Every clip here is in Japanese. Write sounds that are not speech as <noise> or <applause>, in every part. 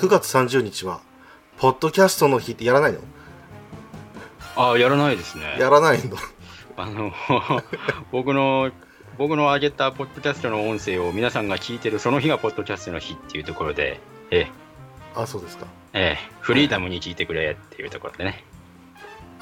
9月30日はポッドキャストの日ってやらないの？あやらないですね。やらないの？あの <laughs> 僕の僕の上げたポッドキャストの音声を皆さんが聞いてるその日がポッドキャストの日っていうところで、ええ。あそうですか。ええ、フリーダムに聞いてくれっていうところでね、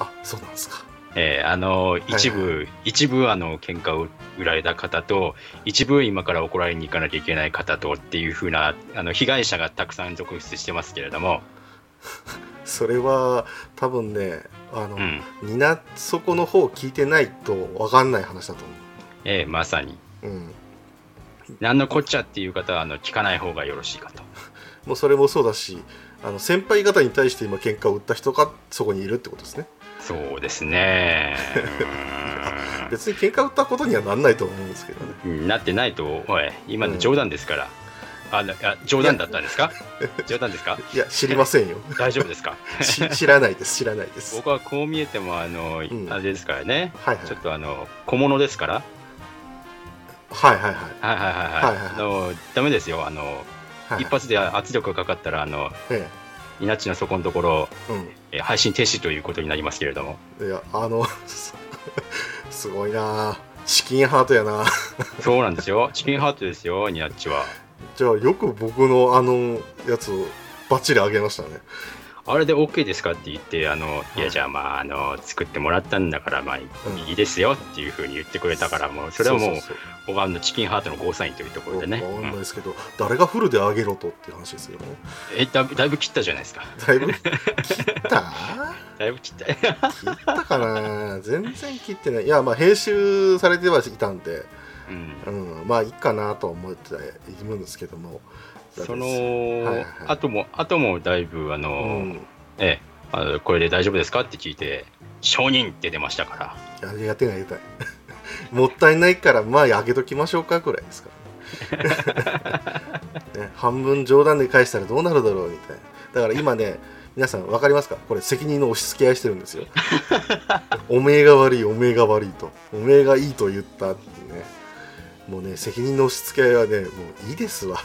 あそうなんですかええ、あの一部、はいは一部あの喧嘩を売られた方と一部今から怒られに行かなきゃいけない方とっていう風なあの被害者がたくさん続出してますけれども、<laughs> それは多分ねあの、うん。みんなそこの方聞いてないと分かんない話だと思ええ、まさに。う、うん、何のこっちゃっていう方はあの聞かない方がよろしいかと。<laughs> もうそれもそうだしあの先輩方に対して今喧嘩を売った人がそこにいるってことですねそうですね。<laughs> 別に喧嘩売ったことにはなんないと思うんですけどね。うん。なってないと、おい、今の冗談ですから。あなあ冗談だったんですか？冗談ですか？いや知りませんよ。大丈夫ですか？<laughs> し知らないです。知らないです。僕はこう見えても、あの、ん。あれですからね。はいはい。ちょっとあの、小物ですから。はいはいはい。はいはいはい。はい。はいあの、ダメですよ。あの、はい一発で圧力がかかったら、あの、え稲地の底のところ、ええ配信停止ということになりますけれども。うんいやあの <laughs> すごいなチキンハートやなそうなんですよ。チキンハートですよ、ニナッチは。じゃあよく僕のあのやつをバッチリ上げましたねあれで OK ですかって言って、あの、い。や、じゃあまあ、あの、作ってもらったんだから、まあ、いいですよっていうふうに言ってくれたから、もう、それはもう、そうそう僕はあのチキンハートのゴーサインというところでね。わかん。ないうんですけど、誰がフルで上げろとっていう話ですよ。ねえだいぶだいぶ切ったじゃないですか。だいぶ切った？<laughs> だいぶ切った。切ったかな？<laughs> 全然切ってない。いやまあ編集されてはいたんで、うん。うん、まあいいかなとは思っているんですけどもその、はいはい。あとも、あともだいぶ、あの、うん。ええあの、これで大丈夫ですかって聞いて、承認って出ましたから。いややってないやってない。<laughs> もったいないからまあ上げときましょうかぐらいですからね。<laughs> ね半分冗談で返したらどうなるだろうみたいな。だから今ね皆さん分かりますか？これ責任の押し付け合いしてるんですよ。<laughs> おめえが悪いおめえが悪いと。おめえがいいと言ったってね。もうね責任の押し付け合いはねもういいですわ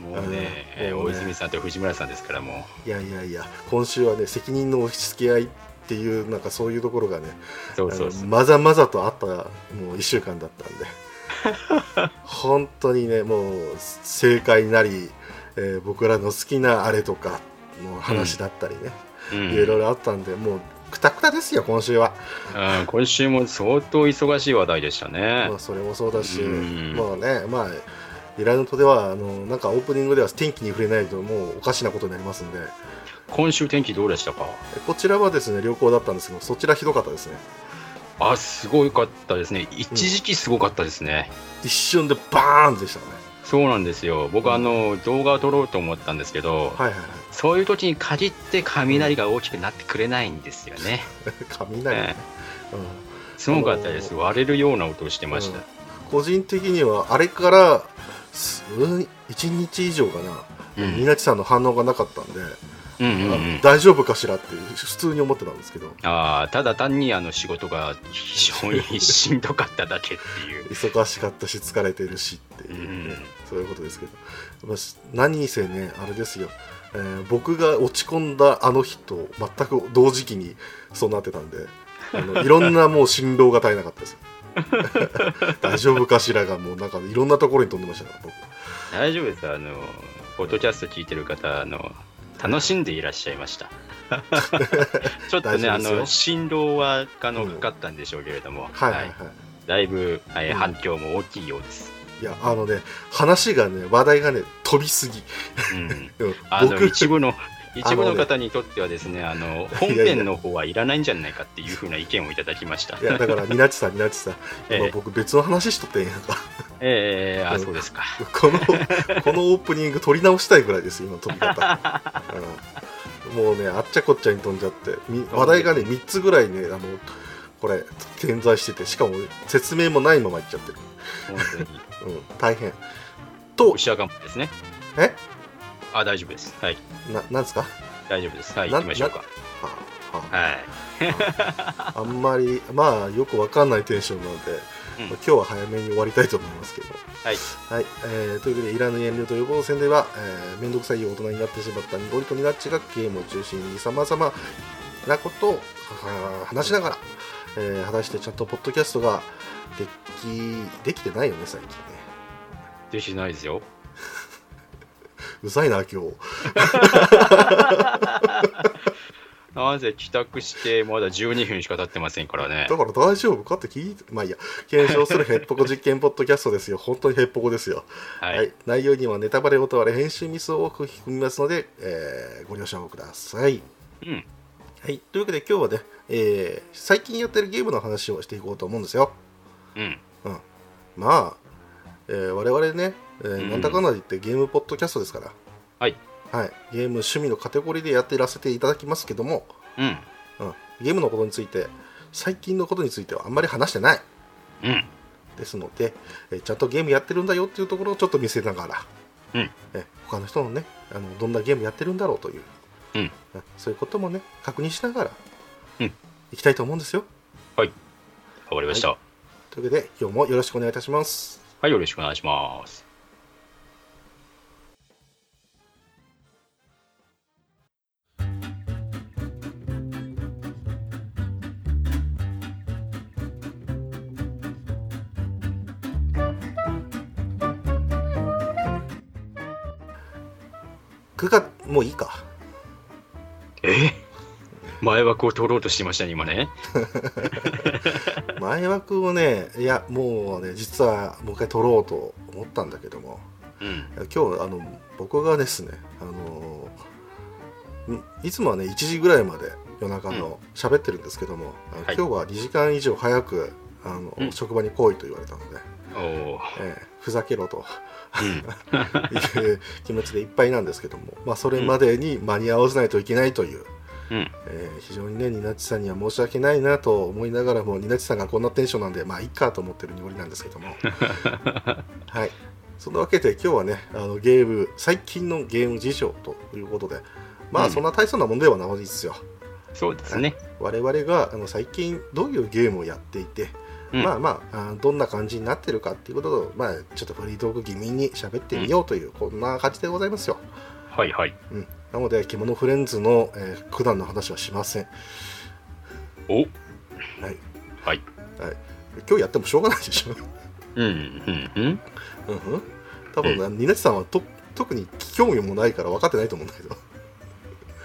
もうね、大泉さんと藤村さんですから、もいやいやいや今週はね責任の押し付け合いっていうなんかそういうところがねう。そうそう。まざまざとあったもう1週間だったんで。<laughs> 本当にねもう正解なり、えー僕らの好きなあれとかの話だったりね、うん。いろいろあったんでもうくたくたですよ今週は、うん今週も相当忙しい話題でしたね。まあ、。それもそうだし、うん。もうねまあ依頼のとではあのなんかオープニングでは天気に触れないともうおかしなことになりますんで今週天気どうでしたか？こちらはですね良好だったんですけどそちらひどかったですねあ、すごかったですね。一時期すごかったですね。一瞬でバーンでしたねそうなんですよ。僕、あの、動画を撮ろうと思ったんですけど、はいはいはいそういう時に限って雷が大きくなってくれないんですよね。<laughs> 雷ね、うんすごかったです。割れるような音をしてました。個人的にはあれから数1日以上かな、うん。みなちさんの反応がなかったんで、うんうんうあん。大丈夫かしらって普通に思ってたんですけど。ああ、ただ単にあの仕事が非常にしんどかっただけっていう。忙しかったし疲れてるしっていう、ねうんそういうことですけど、何せねあれですよ、えー僕が落ち込んだあの日と全く同時期にそうなってたんであのいろんなもう振動が絶えなかったです。よ <laughs> 大丈夫かしらがもうなんかいろんなところに飛んでましたから僕大丈夫です。あの、ポッドキャスト聞いてる方、あの、楽しんでいらっしゃいました。<laughs> ちょっとね、あの、振動は、あの、かかったんでしょうけれども、はいはいはい、だいぶ、はいうん反響も大きいようです。いやあのね話がね話題がね飛びすぎ、うん。<laughs> うんあの、僕一部の、一部あの方にとってはですね、あの、本編の方はいらないんじゃないかっていうふうな意見をいただきました。いやだからみなちさんみなちさん、<laughs> ええ。今僕別の話しとってんやんか。ええあ、うん。そうですか。このこのオープニング撮り直したいぐらいです今飛び方、うんもうねあっちゃこっちゃに飛んじゃってみ話題がね3つぐらいねあのこれ点在しててしかも説明もないままいっちゃってる。<laughs> うん、大変。と牛若丸ですね。え？あ、大丈夫です。はい。ななんですか？大丈夫です。はい、な行きましょうか。はあい。あ <laughs> あんまりまあよくわかんないテンションなのでうん今日は早めに終わりたいと思いますけどはい。はい、えーというわけでいらぬ遠慮と予防戦では、えー、めんどくさい大人になってしまったニゴリとニナッチがゲームを中心にさまざまなことを話しながら、えー果たしてちゃんとポッドキャストができできてないよね最近ねできないですよ。<laughs> うざいな今日。<laughs> なぜ帰宅してまだ12分しか経ってませんからね。だ。から大丈夫かって聞いてまあいいや。検証するヘッポコ実験ポッドキャストですよ。<laughs> 本当にヘッポコですよ。ははい。い、内容にはネタバレを問われ編集ミスを多く含みますので、えーご了承ください。うん。はい、というわけで今日はね、えー最近やってるゲームの話をしていこうと思うんですよ。うん。まあ、えー我々ね、えーうんなんだかんだ言ってゲームポッドキャストですから、はい。はい、ゲーム趣味のカテゴリーでやっていらせていただきますけども、うん。うん、ゲームのことについて、最近のことについてはあんまり話してない。うん。ですので、えーちゃんとゲームやってるんだよっていうところをちょっと見せながら、うんえー他の人のねあの、どんなゲームやってるんだろうという、うんそういうこともね、確認しながら、うんいきたいと思うんですよ。わかりました。というわけで、今日もよろしくお願いいたします。はい、よろしくお願いします。9月、もういいか。え？前枠を取ろうとしてましたね、今ね。<laughs> 前枠をね、いや、もうね、実はもう一回取ろうと思ったんだけども、うん。今日、あの、僕がですね、あのんいつもはね、1時ぐらいまで夜中の喋ってるんですけども、あのはい今日は2時間以上早く、あのうん職場に来いと言われたので。えーふざけろと。うん。いう気持ちでいっぱいなんですけども、まあ、それまでに間に合わせないといけないという、うん。えー非常にねニナッチさんには申し訳ないなと思いながらもニナッチさんがこんなテンションなんでまあいいかと思ってるにおりなんですけども。<laughs> はい。そんなわけで今日はねあのゲーム最近のゲーム事情ということでまうん。あそんな大層なもんではないですよ、そうですね。我々があの最近どういうゲームをやっていて、うんまあまああどんな感じになってるかっていうことを、まあ、ちょっとフリートーク気味に喋ってみようという、こんな感じでございますよ、はいはい。うん、なので獣フレンズの、えー普段の話はしませんおはいはい。はい、今日やってもしょうがないでしょ。うん。うん。うん。うんうん、多分な、ニナチさんはと特に興味もないから分かってないと思うんだけど。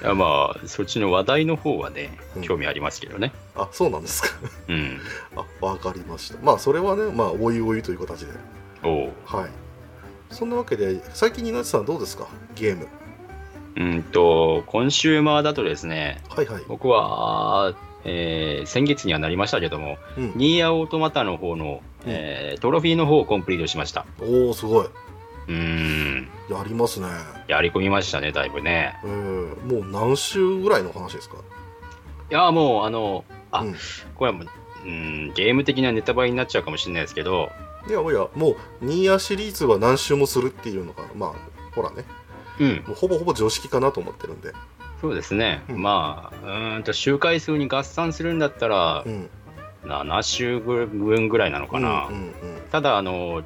いやまあ、そっちの話題の方はねうん、興味ありますけどね。あ、そうなんですか。うん。<laughs> あ、分かりました。まあ、それはね、まあ、おいおいという形で。おお。はい。そんなわけで、最近ニナチさんはどうですか？ゲーム。うんと、コンシューマーだとですね、はいはい。僕は、えー先月にはなりましたけども、うん、ニーヤオートマタの方の、えートロフィーの方をコンプリートしました。おお、すごい。うーん、やりますね。やり込みましたね、だいぶね。えー、もう何週ぐらいの話ですか？いや、もう、あの、あ、うんこれはもう、うん、ゲーム的なネタバレになっちゃうかもしれないですけど、いやいや、もう、ニーヤシリーズは何週もするっていうのが、まあ、ほらね、うん、もうほぼほぼ常識かなと思ってるんで。そうですね。うんまあ、うーんと、周回数に合算するんだったらう、ん。7週分ぐらいなのかな。うんうんただ、あの、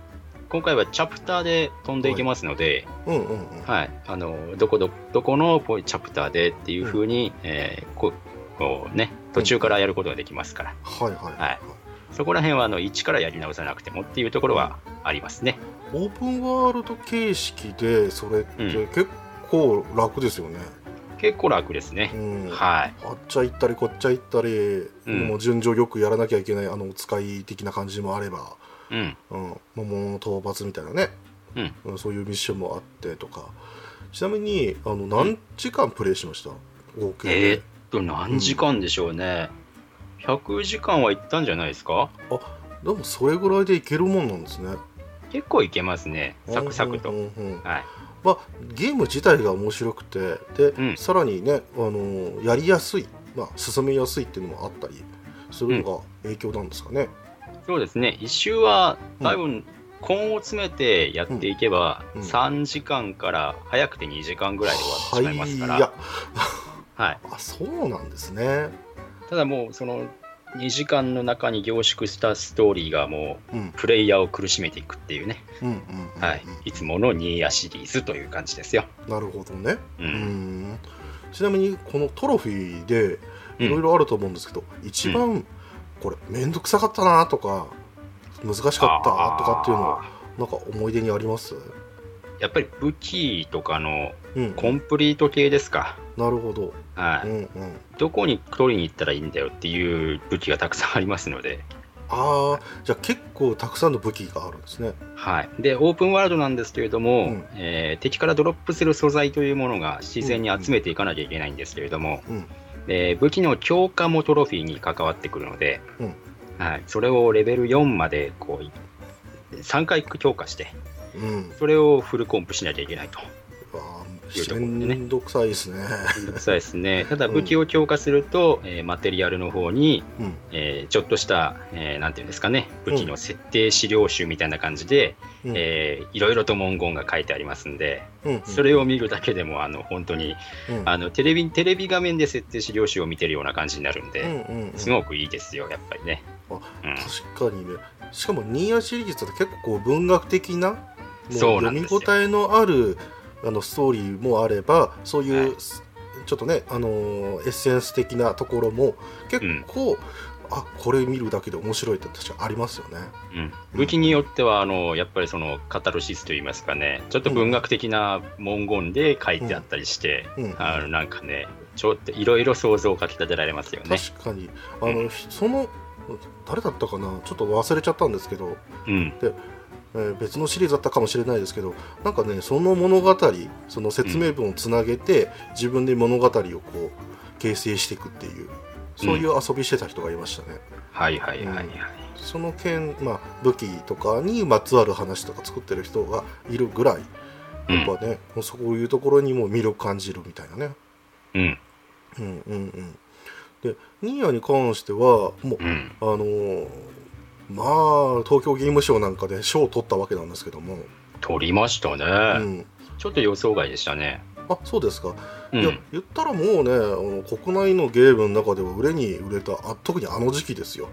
今回はチャプターで飛んでいけますので、うん。うんうんうん。はい、あのどこどどこのこうチャプターでっていうふうに、えーここうね、途中からやることができますから、はいはいはい、はいそこら辺はあの一からやり直さなくてもっていうところはありますね。オープンワールド形式でそれってうん結構楽ですよね。結構楽ですうね。ん、はい。あっちゃ行ったりこっちゃ行ったり、うんもう順序よくやらなきゃいけないあのお使い的な感じもあれば、うん。うん、桃の討伐みたいなね、うんうんそういうミッションもあってとかちなみにあの何時間プレイしました？合計で、えーっと、何時間でしょうね。100時間はいったんじゃないですか？でもそれぐらいでいけるもんなんですね結構いけますね。サクサクと。うんうんうんはい。まあ、ゲーム自体が面白くてで、うんさらにね、あのやりやすい、まあ、進めやすいっていうのもあったりするのが影響なんですかね。そうですね。一周は多分、根を詰めてやっていけば、うん。うん。3時間から早くて2時間ぐらいで終わってしまいますから。はい。あそうなんですね。ただもうその2時間の中に凝縮したストーリーがもううん。プレイヤーを苦しめていくっていうね、い、いつものニーヤシリーズという感じですよ。なるほどね。ううん。んちなみにこのトロフィーでいろいろあると思うんですけど、一番これ面倒くさかったなとか難しかったとかっていうのはなんか思い出にあります？やっぱり武器とかのうん。コンプリート系ですか。なるほど。はい、うんうん。どこに取りに行ったらいいんだよっていう武器がたくさんありますので、ああじゃあ結構たくさんの武器があるんですね。はい、でオープンワールドなんですけれども、うん。えー敵からドロップする素材というものが自然に集めていかなきゃいけないんですけれども、うんで武器の強化もトロフィーに関わってくるので、うん。はい、それをレベル4までこう3回強化してうん。それをフルコンプしなきゃいけないと。めんどくさいですね。めんどくさいですね。<laughs> ただうん武器を強化すると、えーマテリアルの方に、うん。えーちょっとした、えーなんていうんですかね、武器の設定資料集みたいな感じで、うん。えーいろいろと文言が書いてありますんで、うんそれを見るだけでもあの本当にうん。あのテレビテレビ画面で設定資料集を見てるような感じになるんで、うんうんうん。すごくいいですよ、やっぱりね。あうん。確かにね。しかもニーヤシリーズって結構こう文学的な読み応えのあるあのストーリーもあればそういう、はい。ちょっとね、あのーエッセンス的なところも結構、あこれ見るだけで面白いって確かありますよね。うん、武器によってはあのやっぱりそのカタルシスといいますかね。ちょっと文学的な文言で書いてあったりして、うん。あのなんかねちょっといろいろ想像をかき立てられますよね。確かに。あの、その誰だったかな？ちょっと忘れちゃったんですけど、うんえー別のシリーズだったかもしれないですけどなんかねその物語その説明文をつなげて、自分で物語をこう形成していくっていうそういう遊びしてた人がいましたね。はいはいはいはい。その件、まあ、武器とかにまつわる話とか作ってる人がいるぐらいやっぱね、そういうところにも魅力感じるみたいなね。うん。うんうんうん、でニーヤに関してはもううん。あのーまあ東京ゲームショウなんかで賞を取ったわけなんですけども、取りましたね、うん、ちょっと予想外でしたね。あそうですか、うん。いや言ったらもうねあの国内のゲームの中では売れに売れたあ特にあの時期ですよ、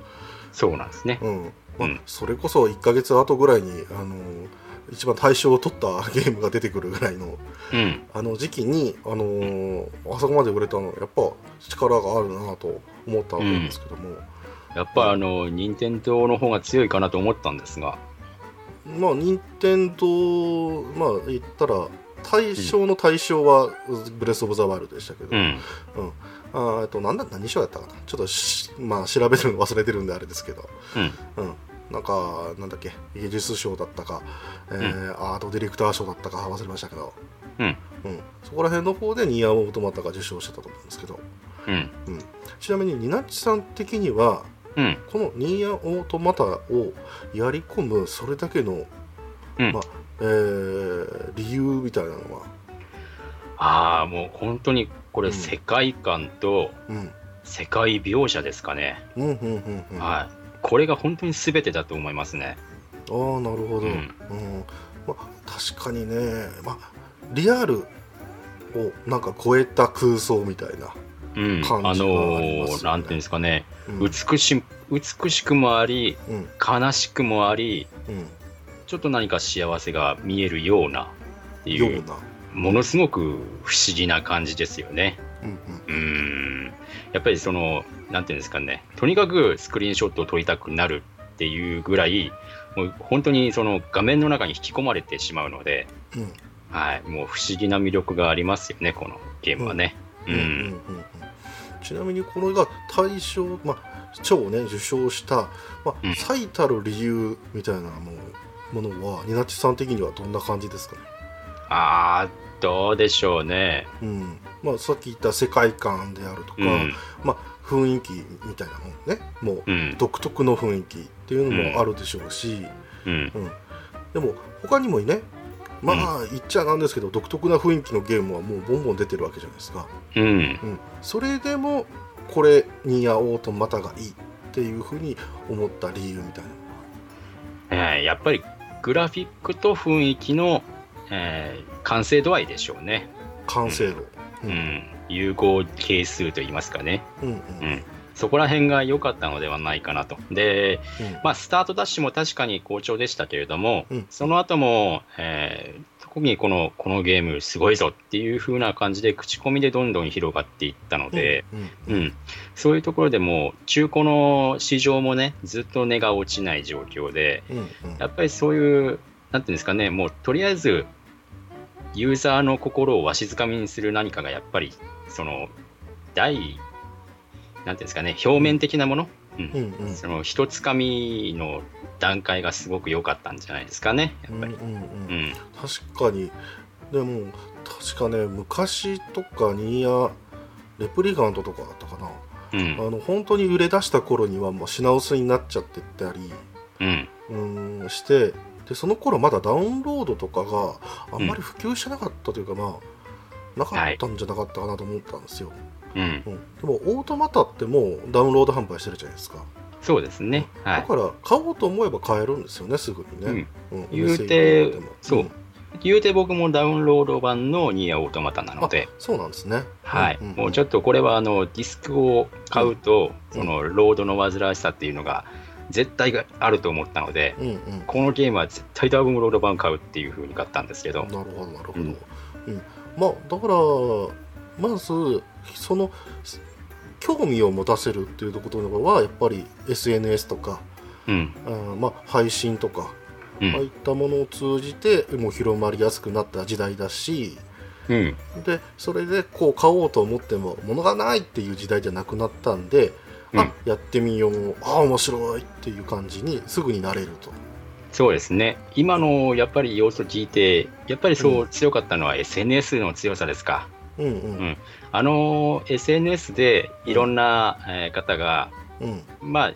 そうなんですね。うん。まあうん。それこそ1か月後ぐらいに、あのー一番大賞を取ったゲームが出てくるぐらいのうん。あの時期に、あのーあそこまで売れたのはやっぱ力があるなと思ったわけですけども、やっぱあの任天堂の方が強いかなと思ったんですが、まあ任天堂まあ言ったら対象の対象はブレス・オブ・ザ・ワイルドでしたけど、うん。うん。あーえっとなんだ何賞やったかな。ちょっとしまあ調べてるの忘れてるんであれですけど、うん。うん、なんかなんだっけ技術賞だったか、えーアートディレクター賞だったか忘れましたけど、うん。うん、そこら辺の方でニーヤオートマタが受賞してたと思うんですけど、うん。うん、ちなみにニナッチさん的にはうん。このニーヤオートマタをやり込むそれだけの、うん。まあえー理由みたいなのは、ああもう本当にこれうん。世界観とうん、世界描写ですかね、これが本当に全てだと思いますね。あーなるほど、ううんん。まあ、確かにね、まあ、リアルをなんか超えた空想みたいな、うん、感あのーなんていうんですかね、うん。美し美しくもありうん。悲しくもありうん、ちょっと何か幸せが見えるようなっていうものすごく不思議な感じですよね。うんうん。やっぱりそのなんていうんですかね。とにかくスクリーンショットを撮りたくなるっていうぐらいもう本当にその画面の中に引き込まれてしまうので、うん。はい、もう不思議な魅力がありますよねこのゲームはね。ううん。うんうんうんちなみにこれが大賞、まあ、賞をね受賞した、まあうん。最たる理由みたいなものものはニナチさん的にはどんな感じですかね、あーどうでしょうね。うん。まあ、さっき言った世界観であるとか、うん。まあ、雰囲気みたいなもんね。もううん。独特の雰囲気っていうのもあるでしょうし、うん。うん。でも他にもねまあ言っちゃなんですけど独特な雰囲気のゲームはもうボンボン出てるわけじゃないですか、うん。うん、それでもこれにやおうとまたがいいっていうふうに思った理由みたいな。えーやっぱりグラフィックと雰囲気の、えー完成度合いでしょうね。完成度、うん、融合係数といいますかね。うん。うん。うん、そこら辺が良かったのではないかなと。で、うん。まあ、スタートダッシュも確かに好調でしたけれども、うん。その後も、えー特にこのこのゲームすごいぞっていう風な感じで口コミでどんどん広がっていったので、うん。うん。そういうところでもう中古の市場もねずっと値が落ちない状況でやっぱりそういうなんていうんですかねもうとりあえずユーザーの心をわしづかみにする何かがやっぱりその第ていうんですかね表面的なもの、うん。うんうん。その一つかみの段階がすごく良かったんじゃないですかねやっぱり。うんうんうん。うん。確かに。でも確かね昔とかニーヤレプリカントとかだったかな、うん。あの本当に売れ出した頃にはもう品薄になっちゃってたりうん。うーんしてでその頃まだダウンロードとかがあんまり普及してなかったというか、まあなかったんじゃなかったかなと思ったんですよ、うんうん、でもオートマタってもうダウンロード販売してるじゃないですか。そうですね。はい。だから買おうと思えば買えるんですよねすぐにね、うん。言うてお店行っても。そう。ん。言うて僕もダウンロード版のニーアオートマタなので、そうなんですね。はい、んんもうちょっとこれはあのディスクを買うと、うん。そのロードの煩わしさっていうのが絶対があると思ったので、うんうん。このゲームは絶対ダウンロード版買うっていう風に買ったんですけど、なるほどなるほど、ううんん。まあだからまずそのす興味を持たせるっていうところはやっぱり SNS とかうん、あーまあ配信とか、うああいっん、たものを通じてもう広まりやすくなった時代だしうん、でそれでこう買おうと思っても物がないっていう時代じゃなくなったんで、うん。あやってみようあ面白いっていう感じにすぐになれると。そうですね、今のやっぱり要素聞いて、やっぱりそうう強かったのは SNS の強さですか。うんうん。うんあの SNS でいろんなえー方が、うんまあ、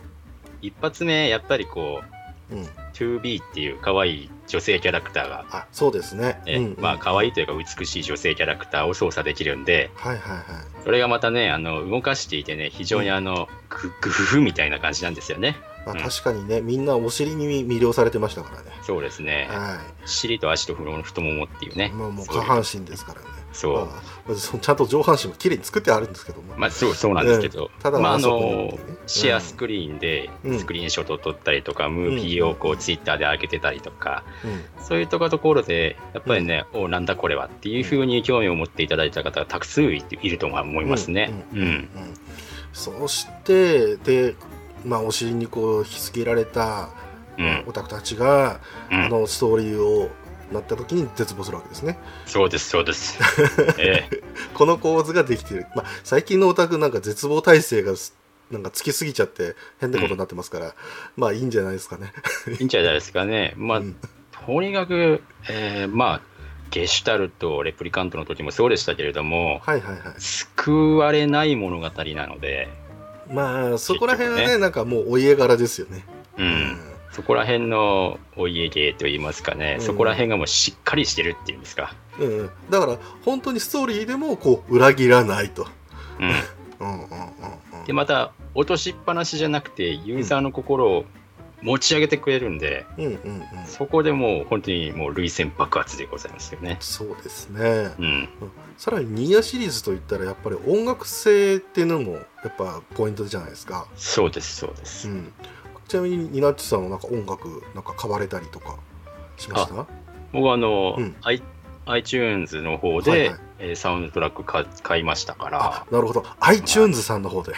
一発目、やっぱりこう、うん 2B っていう可愛い女性キャラクターが、あそうですね。えうんうんまあ可愛いというか美しい女性キャラクターを操作できるんで、はいはいはい。それがまたね、あの動かしていてね、非常にあの、ググフフみたいな感じなんですよね。まあ、うん確かにね、みんなお尻に魅了されてましたからね。そうですね。は尻と足と太ももっていうねい。。もうもう下半身ですからね。そう。まあそちゃんと上半身も綺麗に作ってあるんですけども。まあ、そうそうなんですけど、うんただまあ、あのシェアスクリーンでうん。スクリーンショットを撮ったりとか、ムービーをこうツイッターで上げてたりとか、うん。そういうところで、やっぱりね、おなんだこれはっていうふうに興味を持っていただいた方がたくさんいると思いますね。うん。ん。ううん。そしてで、まあ、お尻にこう引き付けられた、うん。オタクたちが、うん。あのストーリーをなった時に絶望するわけですねそうです、そうです。<laughs> ええこの構図ができてる、まあ、最近のオタクなんか絶望体制がすなんかつきすぎちゃって変なことになってますから、まあいいんじゃないですかね。<laughs> いいんじゃないですかね。まあ、うんとにかく、えーまあ、ゲシュタルト、レプリカントの時もそうでしたけれども、はいはいはい。救われない物語なので、まあそこら辺はね結局なんかもうお家柄ですよね。うん、そこら辺のお家芸といいますかね、うんそこら辺がもうしっかりしてるっていうんですか。うんうん、だから本当にストーリーでもこう裏切らないと。うん、<laughs> うんうんうんうんで、また、落としっぱなしじゃなくて、ユーザーの心を持ち上げてくれるんで、うんうんうん、そこでもう本当にもう涙腺爆発でございますよね。そうですね。うん、さらにニーヤシリーズといったらやっぱり音楽性っていうのもやっぱポイントじゃないですか。そうです、そうでうす。ん、ちなみにニナッチさんはなんか音楽なんか買われたりとかしました？僕はあの、うん。i iTunes の方で、はいはい。えーサウンドトラック買買いましたから。あ、なるほど。iTunes さんの方で。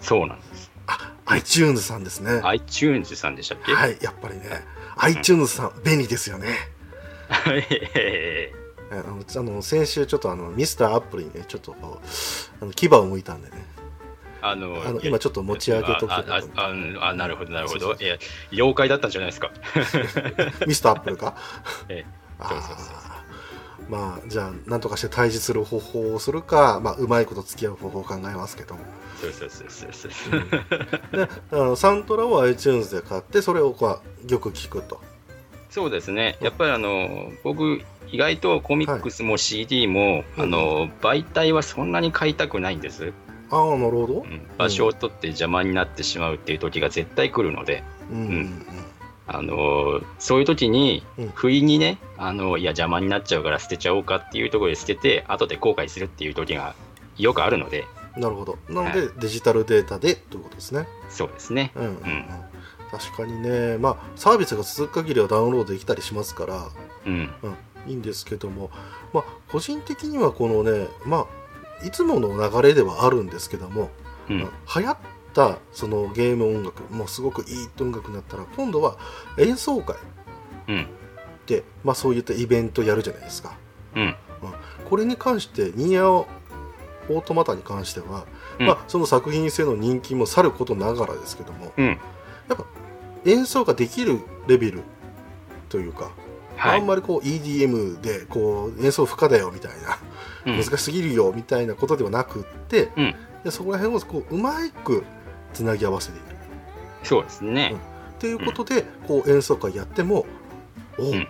そうなんです。あ iTunes さんですね。iTunes さんでしたっけ？はいやっぱりね。iTunes さん便利ですよね。あのあの先週ちょっとあのミスターアップルにねちょっとあの牙を向いたんでねあのあの今ちょっと持ち上げとくああああなるほどなるほど。いや妖怪だったんじゃないですか。<laughs> ミスターアップルか？<laughs> えそうそうそうー。まあじゃあなんとかして対峙する方法をするか、まあ、うまいこと付き合う方法を考えますけども。そうそうそうそうそう。であのサントラを iTunes で買ってそれをこうよく聞くと。そうですね。やっぱりあの僕意外とコミックスも CD も、うん。あの媒体はそんなに買いたくないんです、ああなるほど。うん。場所を取って邪魔になってしまうっていう時が絶対来るので。うん。あのそういう時にうん。不意にねあのいや邪魔になっちゃうから捨てちゃおうかっていうところで捨てて後で後悔するっていう時がよくあるので。なるほど。なので、デジタルデータでということですね。そうですね。うんうん、うん。ん。確かにね。まあサービスが続く限りはダウンロードできたりしますから、うん。うん、いいんですけども。まあ個人的にはこのねまあいつもの流れではあるんですけども、うん。流行ったそのゲーム音楽もうすごくいい音楽になったら今度は演奏会うん。で、まあ、そういったイベントやるじゃないですかうん。これに関してニーアオートマタに関しては、うんまあ、その作品性の人気もさることながらですけどもうん。演奏ができるレベルというか、はい。あんまりこう EDM でこう演奏不可だよみたいな、うん。難しすぎるよみたいなことではなくって、うん。でそこら辺をこううまくつなぎ合わせているそうですね。っていうことで、こう演奏会やってもおう、うん。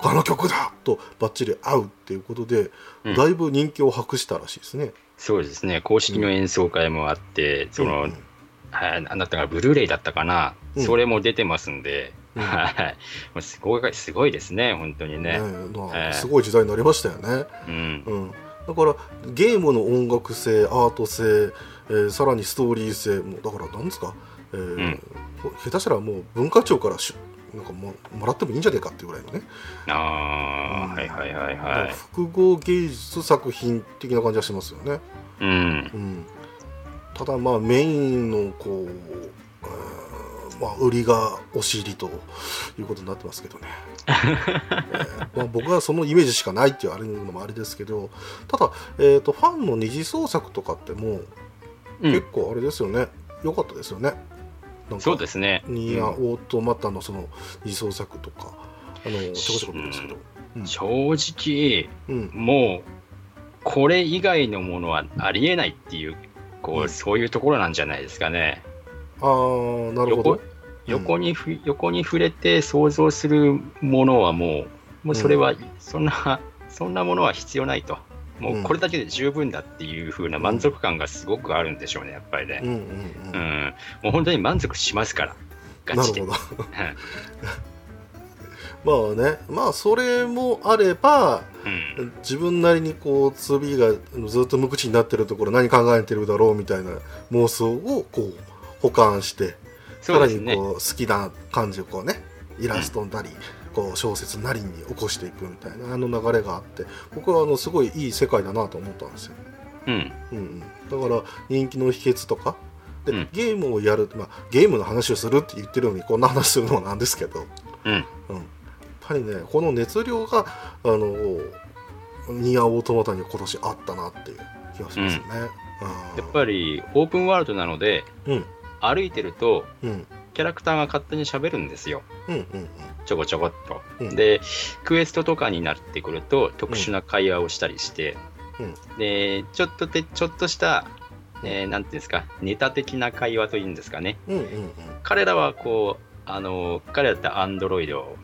あの曲だとバッチリ合うっていうことで、うん。だいぶ人気を博したらしいですね。そうですね。公式の演奏会もあって、その、うん。はい、なんだったかな、ブルーレイだったかな、うん。それも出てますんで、うんはい。もうすごい、すごいですね、本当にね。ねすごい時代になりましたよね。うん。うん、だからゲームの音楽性アート性、えーさらにストーリー性もだから何ですか、えーん下手したらもう文化庁からしなんかももらってもいいんじゃねえかっていうぐらいのね、ああ、うんはいはいはいはい。複合芸術作品的な感じがしますよね。うん。うん、ただまあメインのこう、えーまあ、売りがお尻ということになってますけどね、えーまあ、僕はそのイメージしかないっていうあれのもあれですけどただ、えー、とファンの二次創作とかってもうん。結構あれですよね。良かったですよね。なんかそうですね。ニーア・オートマタのその二次創作とかあのちょこちょこ見ですけど、うん。正直、うん。もう、これ以外のものはありえないっていう、こう、うん。そういうところなんじゃないですかね。ああなるほど横横にふ、横に触れて想像するものはもう、もうそれは、そんな、<laughs> そんなものは必要ないと。もうこれだけで十分だっていう風な満足感がすごくあるんでしょうね、やっぱりね。うんうんううんん。もう本当に満足しますから、ガチで。なるほどはい <laughs> まあねまあそれもあればうん。自分なりにこう次がずっと無口になってるところ何考えてるだろうみたいな妄想をこう保管してさらに。こう好きな感じをこうねイラストなり、こう小説なりに起こしていくみたいなあの流れがあって僕はあのすごいいい世界だなと思ったんですよ、うん。うんうん、だから人気の秘訣とかで、うんゲームをやる、まあ、ゲームの話をするって言ってるのにこんな話するのもなんですけど、うん。うん、やっぱりねこの熱量があのニアオートマタに今年あったなっていう気がしますね。やっぱりオープンワールドなので、うん歩いてるとうんキャラクターが勝手に喋るんですよ。うんうんちょこちょこっと。うんで、クエストとかになってくると特殊な会話をしたりして、うんで、ちょっとて、ちょっとした、えーなんていうんですか、ネタ的な会話というんですかね。うんうんうん彼らはこう、あの、彼らってアンドロイド、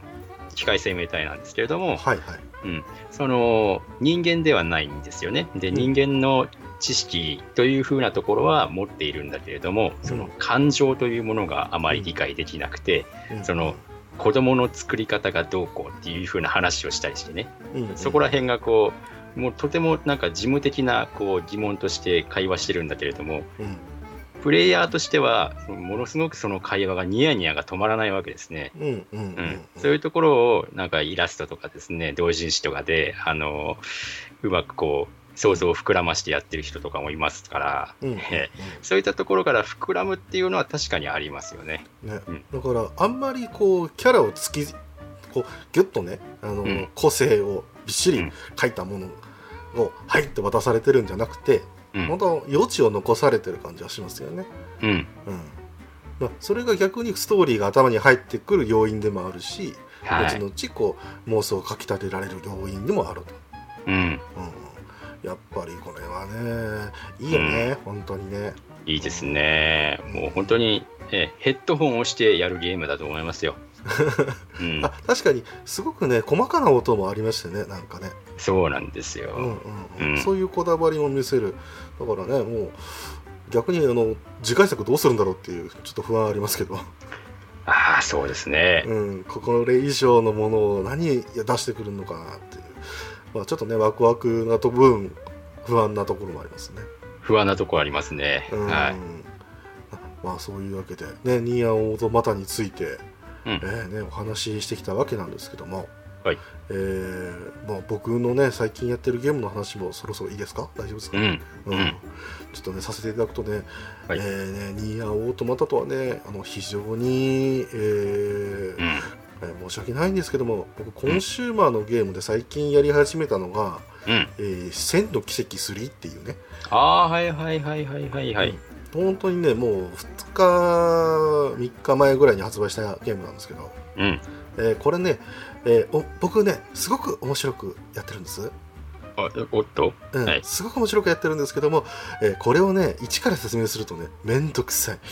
機械生命体なんですけれども、はいはいうん、その人間ではないんですよね。で、うん人間の知識というふうなところは持っているんだけれども、その感情というものがあまり理解できなくて、うん。その子供の作り方がどうこうっていうふうな話をしたりしてね、そこら辺がこう、もうとてもなんか事務的なこう疑問として会話してるんだけれども、うん。プレイヤーとしては、ものすごくその会話がニヤニヤが止まらないわけですね。そういうところをなんかイラストとかですね同人誌とかであのうまくこう想像を膨らましてやってる人とかもいますから、うんうんうん。え <laughs> そういったところから膨らむっていうのは確かにありますよね。ね。うん。だからあんまりこうキャラを突きこうギュッとねあの、うん。個性をびっしりうん書いたものを「はい」って渡されてるんじゃなくて、うん。本当余地を残されてる感じはしますよね。うん。うん。まあ、それが逆にストーリーが頭に入ってくる要因でもあるし、はい。後々こう妄想をかきたてられる要因でもあると、うん、うん、やっぱりこれはねいいよね、本当にね。いいですね。もう本当に、えヘッドホンをしてやるゲームだと思いますよ。<laughs> うん。あ、確かにすごくね細かな音もありましてねなんかね、そうなんですよ。うんうんうん。うん。そういうこだわりも見せる。だからねもう逆にあの次回作どうするんだろうっていうちょっと不安ありますけど、ああそうですね。うん、これ以上のものを何出してくるのかなってまあ、ちょっとねワクワクなと分不安なところもありますね。不安なとこありますね。うんはい。まあそういうわけでねニーアンオートマタについて、うんえーね、お話ししてきたわけなんですけども、はいえーまあ、僕のね最近やってるゲームの話もそろそろいいですか？大丈夫ですか、うん。うんうんちょっとねさせていただくとね,、はいえーねニーアンオートマタとはねあの非常に、えーうん。えー申し訳ないんですけども僕コンシューマーのゲームで最近やり始めたのがうん。「えー千の奇跡3」っていうね。ああ、はいはいはいはいはい。はい。本当にねもう2日3日前ぐらいに発売したゲームなんですけど、うん。えーこれね、えーお僕ねすごく面白くやってるんです、あおっと？うん。はい。すごく面白くやってるんですけども、えーこれをね一から説明するとねめんどくさい <laughs>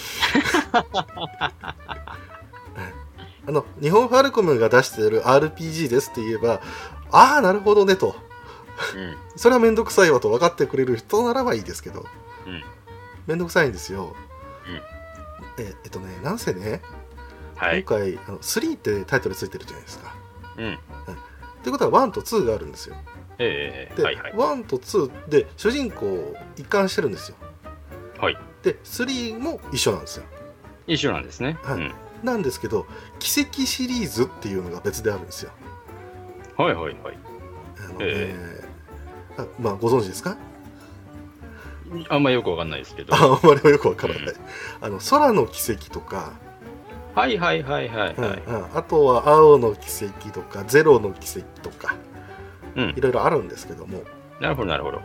あの日本ファルコムが出している RPG ですって言えばああなるほどねとうん。それはめんどくさいわと分かってくれる人ならばいいですけどうん。めんどくさいんですよ、ええっとねなんせねはい。今回あの3ってタイトルついてるじゃないですかうん。ということは1と2があるんですよで、ええはいはい。1と2で主人公一貫してるんですよはい。で3も一緒なんですよ一緒なんですね。はいうん。なんですけど奇跡シリーズっていうのが別であるんですよはいはいはい。あの、えあまあご存知ですか？あんまよくわかんないですけど。ああんまりよくわからない、うんあの空の奇跡とか、はいはいはいはいうんはい。うんあとは青の奇跡とかゼロの奇跡とかうんい。ろいろあるんですけどもなるほどなるほど。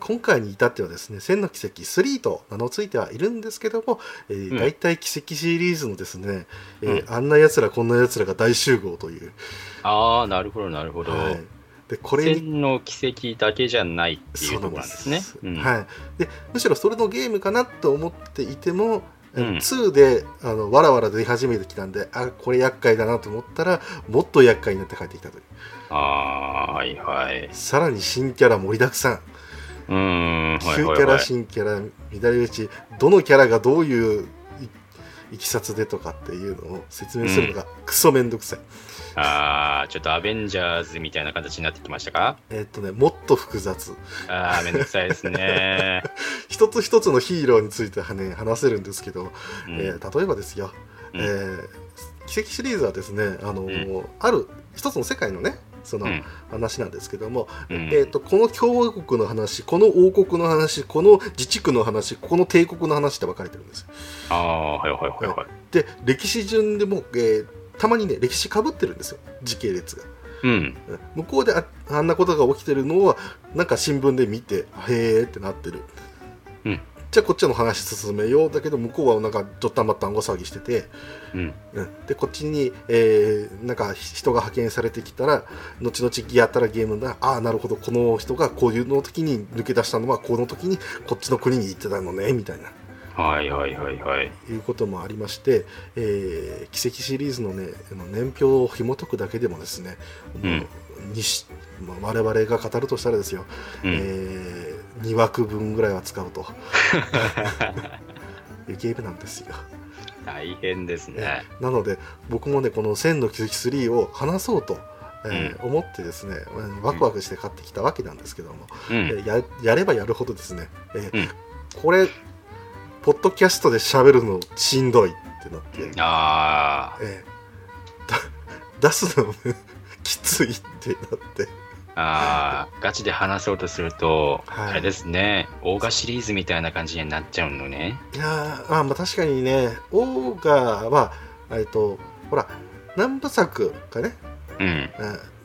今回に至ってはですね千の奇跡3と名の付いてはいるんですけども、えーうん。大体奇跡シリーズのですね、えーうあんなやつらこんなやつらが大集合という、ああ、なるほどなるほど。はい、でこれに千の奇跡だけじゃないっていうところなんですね。うん。はい、でむしろそれのゲームかなと思っていても、えうん。2であのわらわら出始めてきたんであこれ厄介だなと思ったらもっと厄介になって帰ってきたという。ああ、はいはい。さらに新キャラ盛りだくさんうーん、はい旧キャラ。新キャラ乱れ打ちどのキャラがどういういいきさつでとかっていうのを説明するのがクソめんどくさい、ああ、ちょっとアベンジャーズみたいな形になってきましたか？えっとねもっと複雑。ああ、めんどくさいですね。<laughs> 一つ一つのヒーローについてはね話せるんですけど、うん。えー例えばですよ、うん。えー奇跡シリーズはですねあのーうある一つの世界のねそのうん。話なんですけども、うん。えー、とこの共和国の話この王国の話この自治区の話この帝国の話って分かれてるんですよ。ああ、はいはいはいはい。で歴史順でも、えーたまにね歴史かぶってるんですよ。時系列が。うん。うん。向こうでああんなことが起きてるのはなんか新聞で見てへーってなってる、うんじゃあこっちの話進めようだけど向こうはなんかちょったまったんご騒ぎしてて、うん。うん。でこっちに、えーなんか人が派遣されてきたら後々やったらゲームだ。ああなるほど。この人がこういうの時に抜け出したのはこの時にこっちの国に行ってたのねみたいな。はいはいはいはい。いうこともありまして、えー奇跡シリーズのね年表を紐解くだけでもですね、うん。にしまあ我々が語るとしたらですよ、うん。え2枠分ぐらいは使うというゲームなんですよ。大変ですね。なので僕もねこの「千の奇跡3」を話そうと、えー思ってですねうんワクワクして買ってきたわけなんですけども、うん。えーややればやるほどですね、えーうんこれポッドキャストで喋るのしんどいってなって、ああ、えーだ <laughs> 出すの <laughs> きついってなってああ、ガチで話そうとすると、はいあれですね、オーガシリーズみたいな感じになっちゃうのね。いやーあまあ確かにねオーガーはえっとほら何部作かね、うん。うん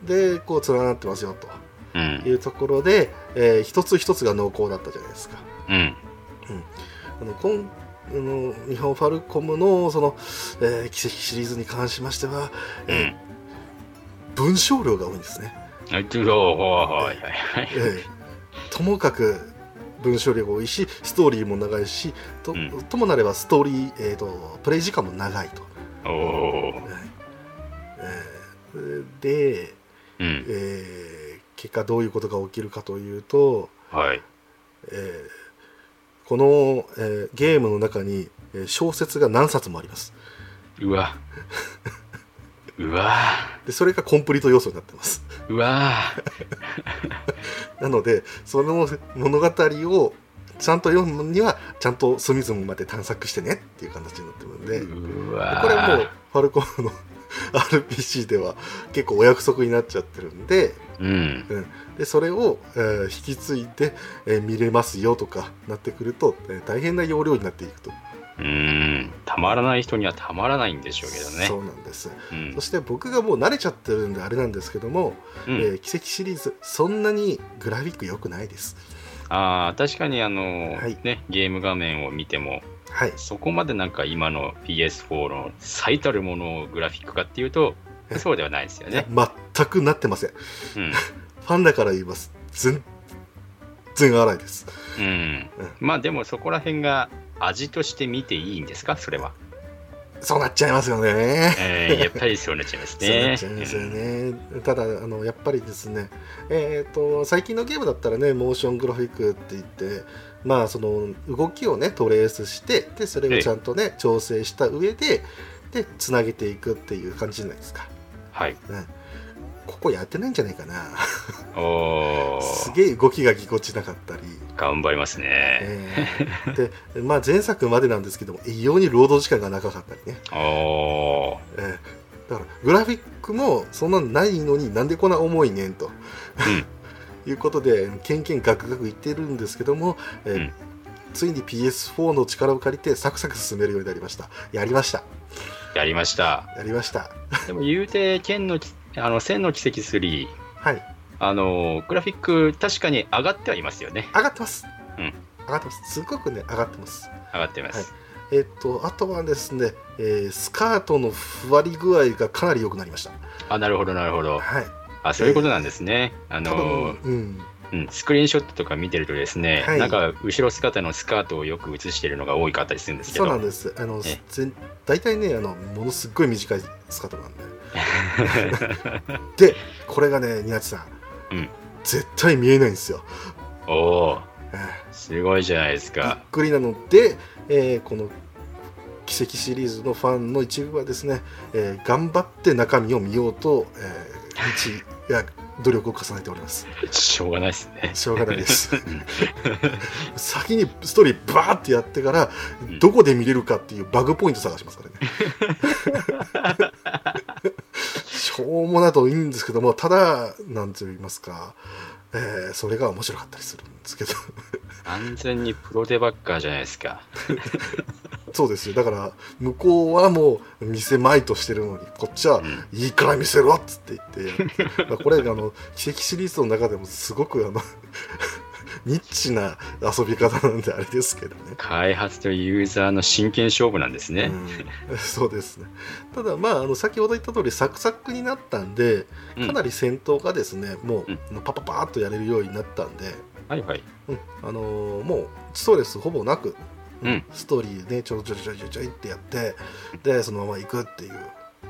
でこう連なってますよとうんい。うところで、えー一つ一つが濃厚だったじゃないですか。うん。あの今あの日本ファルコムのその、えー奇跡シリーズに関しましては、うえん。ー文章量が多いんですね。はい。はい。ともかく文章量が多い。しストーリーも長い。しと,、うんともなればストーリー、えー、とプレイ時間も長い。と。はい。えーで、うん。えー結果どうい。うことが起きるかとい。うと、はい。えーこの、えーゲームの中に、小説が何冊もありますうわ。うわ。でそれがコンプリート要素になってますうわ。<laughs> なのでその物語をちゃんと読むにはちゃんと隅々まで探索してねっていう形になってるんで、これもうファルコンの <laughs> RPG では結構お約束になっちゃってるんでうん。でそれを、えー引き継いで、えー見れますよとかなってくると、えー大変な容量になっていくと、うん。たまらない人にはたまらないんでしょうけどね。そうなんです。うん。そして僕がもう慣れちゃってるんであれなんですけども、うん。えー奇跡シリーズそんなにグラフィック良くないです。ああ、確かにあの、はい。ね、ゲーム画面を見ても、はい。そこまでなんか今の PS4 の最たるものをグラフィックかっていうと、えそうではないですよね。全くなってません。フうん。<laughs> ァンだから言います。全然荒いです。うん。まあでもそこら辺が味として見ていいんですか？それは。そうなっちゃいますよねえー、やっぱりそうなっちゃいますそうなねっ。ちゃいますよね。ただあのやっぱりですね、えー、と最近のゲームだったらねモーショングラフィックって言ってまあその動きをねトレースしてでそれをちゃんとね調整した上ででつなげていくっていう感じじゃないですか。はい。ここやってないんじゃないかな。すげえ動きがぎこちなかったり、頑張りますね。えーでまあ前作までなんですけども異様に労働時間が長かったりね。おー、えーだからグラフィックもそんなのないのになんでこんな重いねんと。<laughs> いうことでケンケンガクガク言ってるんですけども、えーうんついに PS4 の力を借りてサクサク進めるようになりましたやりましたやりました。やりましたでも言うて、剣のき、あの、千の奇跡3、はい。あの、グラフィック確かに上がってはいますよね。上がってます、うん。上がってます。すごくね上がってます。上がってます。えっとあとはですね、えースカートのふわり具合がかなり良くなりました。あ、なるほど、なるほど。はい。あ、そういうことなんですね。あ多分の、うんうん、スクリーンショットとか見てるとですね、はい。なんか後ろ姿のスカートをよく映してるのが多かったりするんですけど、そうなんです。あの大体ねあのものすっごい短いスカートなんで。<laughs> でこれがね宮地さん、うん。絶対見えないんですよ、おお、えーすごいじゃないですびっか。くりなので、えーこの奇跡シリーズのファンの一部はですね、えー頑張って中身を見ようと、えー、道や努力を重ねております。しょうがないですね。しょうがないです。<laughs> 先にストーリーバーってやってからん。どこで見れるかっていうバグポイント探しますからね。<laughs> <laughs> しょうもないといいんですけどもただなんて言いますか、えーそれが面白かったりするんですけど。完全にプロデバッカーじゃないですか。そうですよ。だから向こうはもう見せまいとしてるのにこっちはうん。いいから見せろっつって言って、<laughs> まあこれあの奇跡シリーズの中でもすごくあのニッチな遊び方なんであれですけどね。開発とユーザーの真剣勝負なんですね。うん、そうですね。ただまああの先ほど言った通りサクサクになったんでうん。かなり戦闘がですね、もうパパパーっとやれるようになったんで、はいはい。うん。あのーもうストレスほぼなく、うん。ストーリーでちょろちょろちょろちょろちょいってやってでそのまま行くっていう、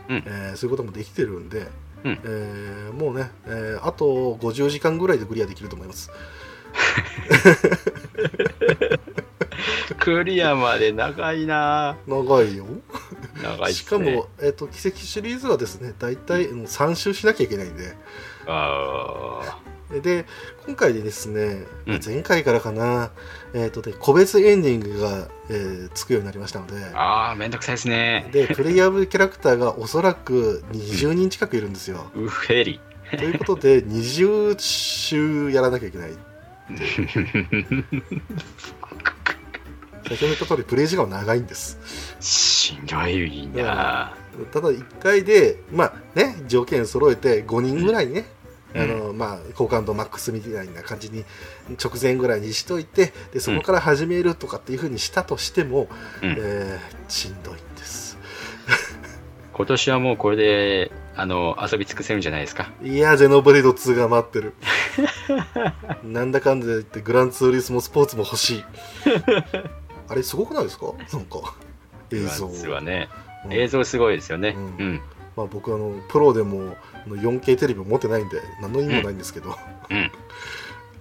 うん。えーそういうこともできてるんで、うん。えーもうね、えーあと50時間ぐらいでクリアできると思います <laughs> クリアまで長いな長いよ長いっしか。も、えー、と奇跡シリーズはですね大体うん3周しなきゃいけないんであで今回でですね、うん前回からかな、えーとね、個別エンディングが、えーつくようになりましたのでーあー、めんどくさいですね。でプレイヤブルキャラクターがおそらく20人近くいるんですよ。ウフェリ。ということで20周やらなきゃいけない先ほど言った通りプレイ時間は長いんです。しんどいなただ1回でまあね条件揃えて5人ぐらいね、うん。あのまあ好感度マックスみたいな感じに直前ぐらいにしといてでそこから始めるとかっていうふうにしたとしても、うん。えーしんどいんです。<laughs> 今年はもうこれで、あの、遊び尽くせるんじゃないですか？いやゼノブレード2が待ってる。<laughs> なんだかんだ言ってグランツーリスモスポーツも欲しい。<laughs> あれすごくないですか？なんか映像。実はね、うん。映像すごいですよね。ううん。ん。まあ、僕あのプロでもあの 4K テレビを持ってないんで何の意味もないんですけど、うん。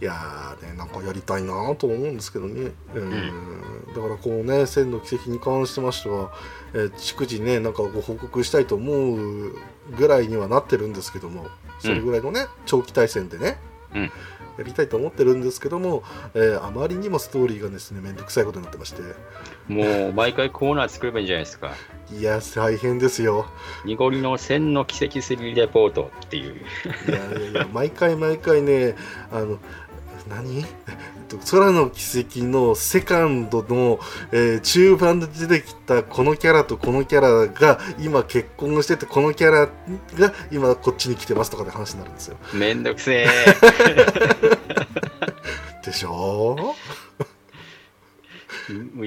いやーねなんかやりたいなと思うんですけどね、うん。だからこうね千の奇跡に関してましては、えー逐次ねなんかご報告したいと思うぐらいにはなってるんですけどもそれぐらいのね、長期対戦でね、うん。やりたいと思ってるんですけども、えーあまりにもストーリーがですねめんどくさいことになってまして。もう毎回コーナー作ればいいんじゃないですか。いや大変ですよ。濁りの千の奇跡3レポートっていう。いやいやいや毎回毎回ねあの何？と空の奇跡のセカンドの、えー中盤で出てきたこのキャラとこのキャラが今結婚しててこのキャラが今こっちに来てますとかで話になるんですよめんどくせえ。<laughs> でしょ？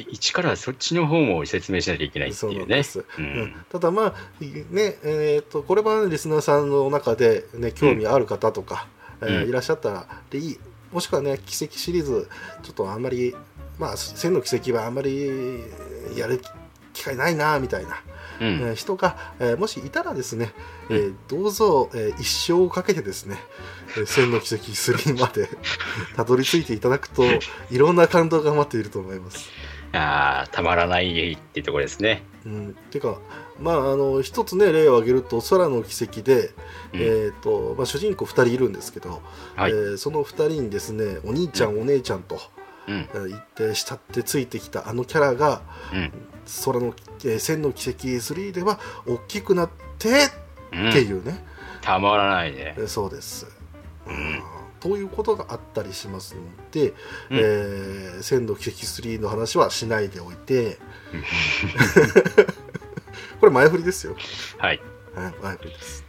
一からそっちの方も説明しなきゃいけないっていうね。ううんん。ただまあねえー、とこれはリスナーさんの中で、ね、興味ある方とか、えーうんいらっしゃったらでいいもしくはね奇跡シリーズちょっとあんまりまあ千の奇跡はあんまりやる機会ないなみたいな、うん。えー人が、えーもしいたらですね、えーどうぞ、えー一生をかけてですねえー千の奇跡3まで <laughs> たどり着いていただくといろんな感動が待っていると思います。ああ、たまらないっていうところですね。うん、てかまああの一つね例を挙げると「空の奇跡で」うん。えーとまあ、主人公2人いるんですけど、はい。えーその2人にですねお兄ちゃん、お姉ちゃんと、うん。えー言って慕ってついてきたあのキャラがうん。「空の、えー千の奇跡3」では大きくなってうん。っていうね、たまらないね。え。ーそうです。ん。うんということがあったりしますので、うん。えー千の奇跡3の話はしないでおいてこれ前振りですよ。はい。はい、前振りです。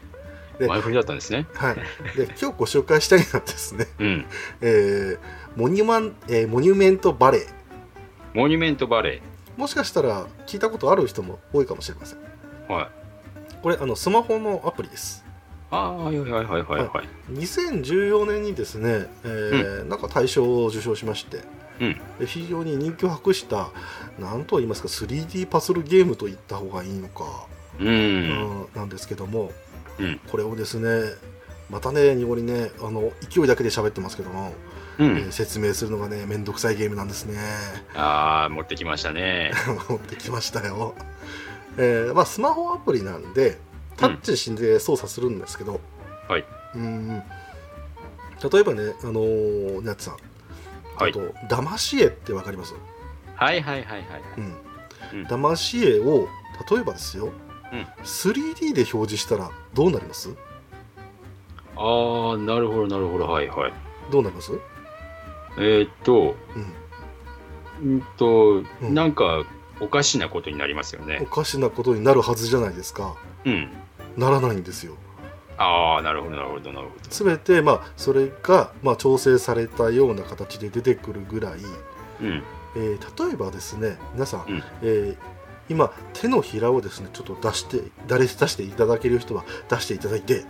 で前振りだったんですね。はい、で今日ご紹介したいのはですね、<laughs> うん。えーモニュマンえーモニュメントバレーモニュメントバレもしかしたら聞いたことある人も多いかもしれませんー。はい。これあのスマホのアプリですああ、はいはいはいはいはいはい。2014年にですね、えーなんか大賞を受賞しましてうん。で非常に人気を博した何と言いますか 3D パズルゲームと言った方がいいのか、う。うんんなんですけどもうん。これをですねまたね濁りねあの勢いだけで喋ってますけども、うん。えー説明するのがねめんどくさいゲームなんですねああ、持ってきましたね。<laughs> 持ってきましたよ、えーまあ、スマホアプリなんでタッチして操作するんですけど、はい。うん例えばねあのー、ナッツさんはいあと「騙し絵」ってわかります、はいはいはいはい。うん。うん。騙し絵を例えばですよ、うん。3D で表示したらどうなります？ああ、なるほどなるほど。はいはい。どうなります、えーっと、うん、うんと、うん。なんかおかしなことになりますよおね。かしなことになるはずじゃないですか。うん。ならないんですよああ、なるほどなるほどなるほど。全てまあそれが、まあ、調整されたような形で出てくるぐらい、うん。えー例えばですね皆さん、うんえー今手のひらをですねちょっと出して誰出していただける人は出していただいて、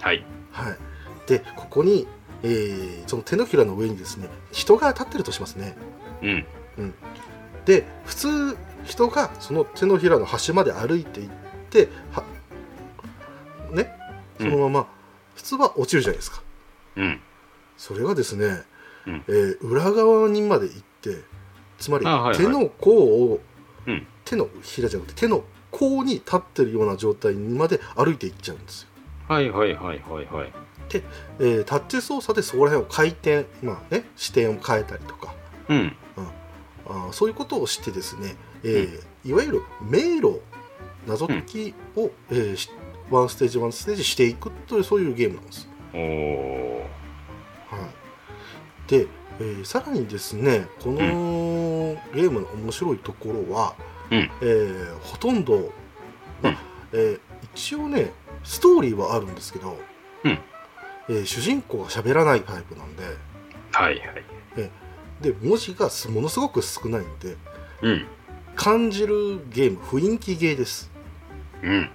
はい。はい、でここに、えーその手のひらの上にですね人が立ってるとしますねうん。で普通人がその手のひらの端まで歩いていってはねそのまま、普通は落ちるじゃないですか。うん。それがですね、うん。えー裏側にまで行ってつまり手の甲を、うん。手のひらじゃなくて手の甲に立ってるような状態にまで歩いていっちゃうんですよ、はいはいはいはいはい。えータッチ操作でそこら辺を回転まあね視点を変えたりとか。うん。あーそういうことをしてですね、えーいわゆる迷路謎解きを、えーしワンステージワンステージしていくというそういうゲームなんです。はい、で、えーさらにですねこのゲームの面白いところは、うんえーほとんど、まあうんえー一応ねストーリーはあるんですけど、うんえー主人公が喋らないタイプなんではいはい。で文字がすものすごく少ないんでうん。感じるゲーム雰囲気ゲーですうん。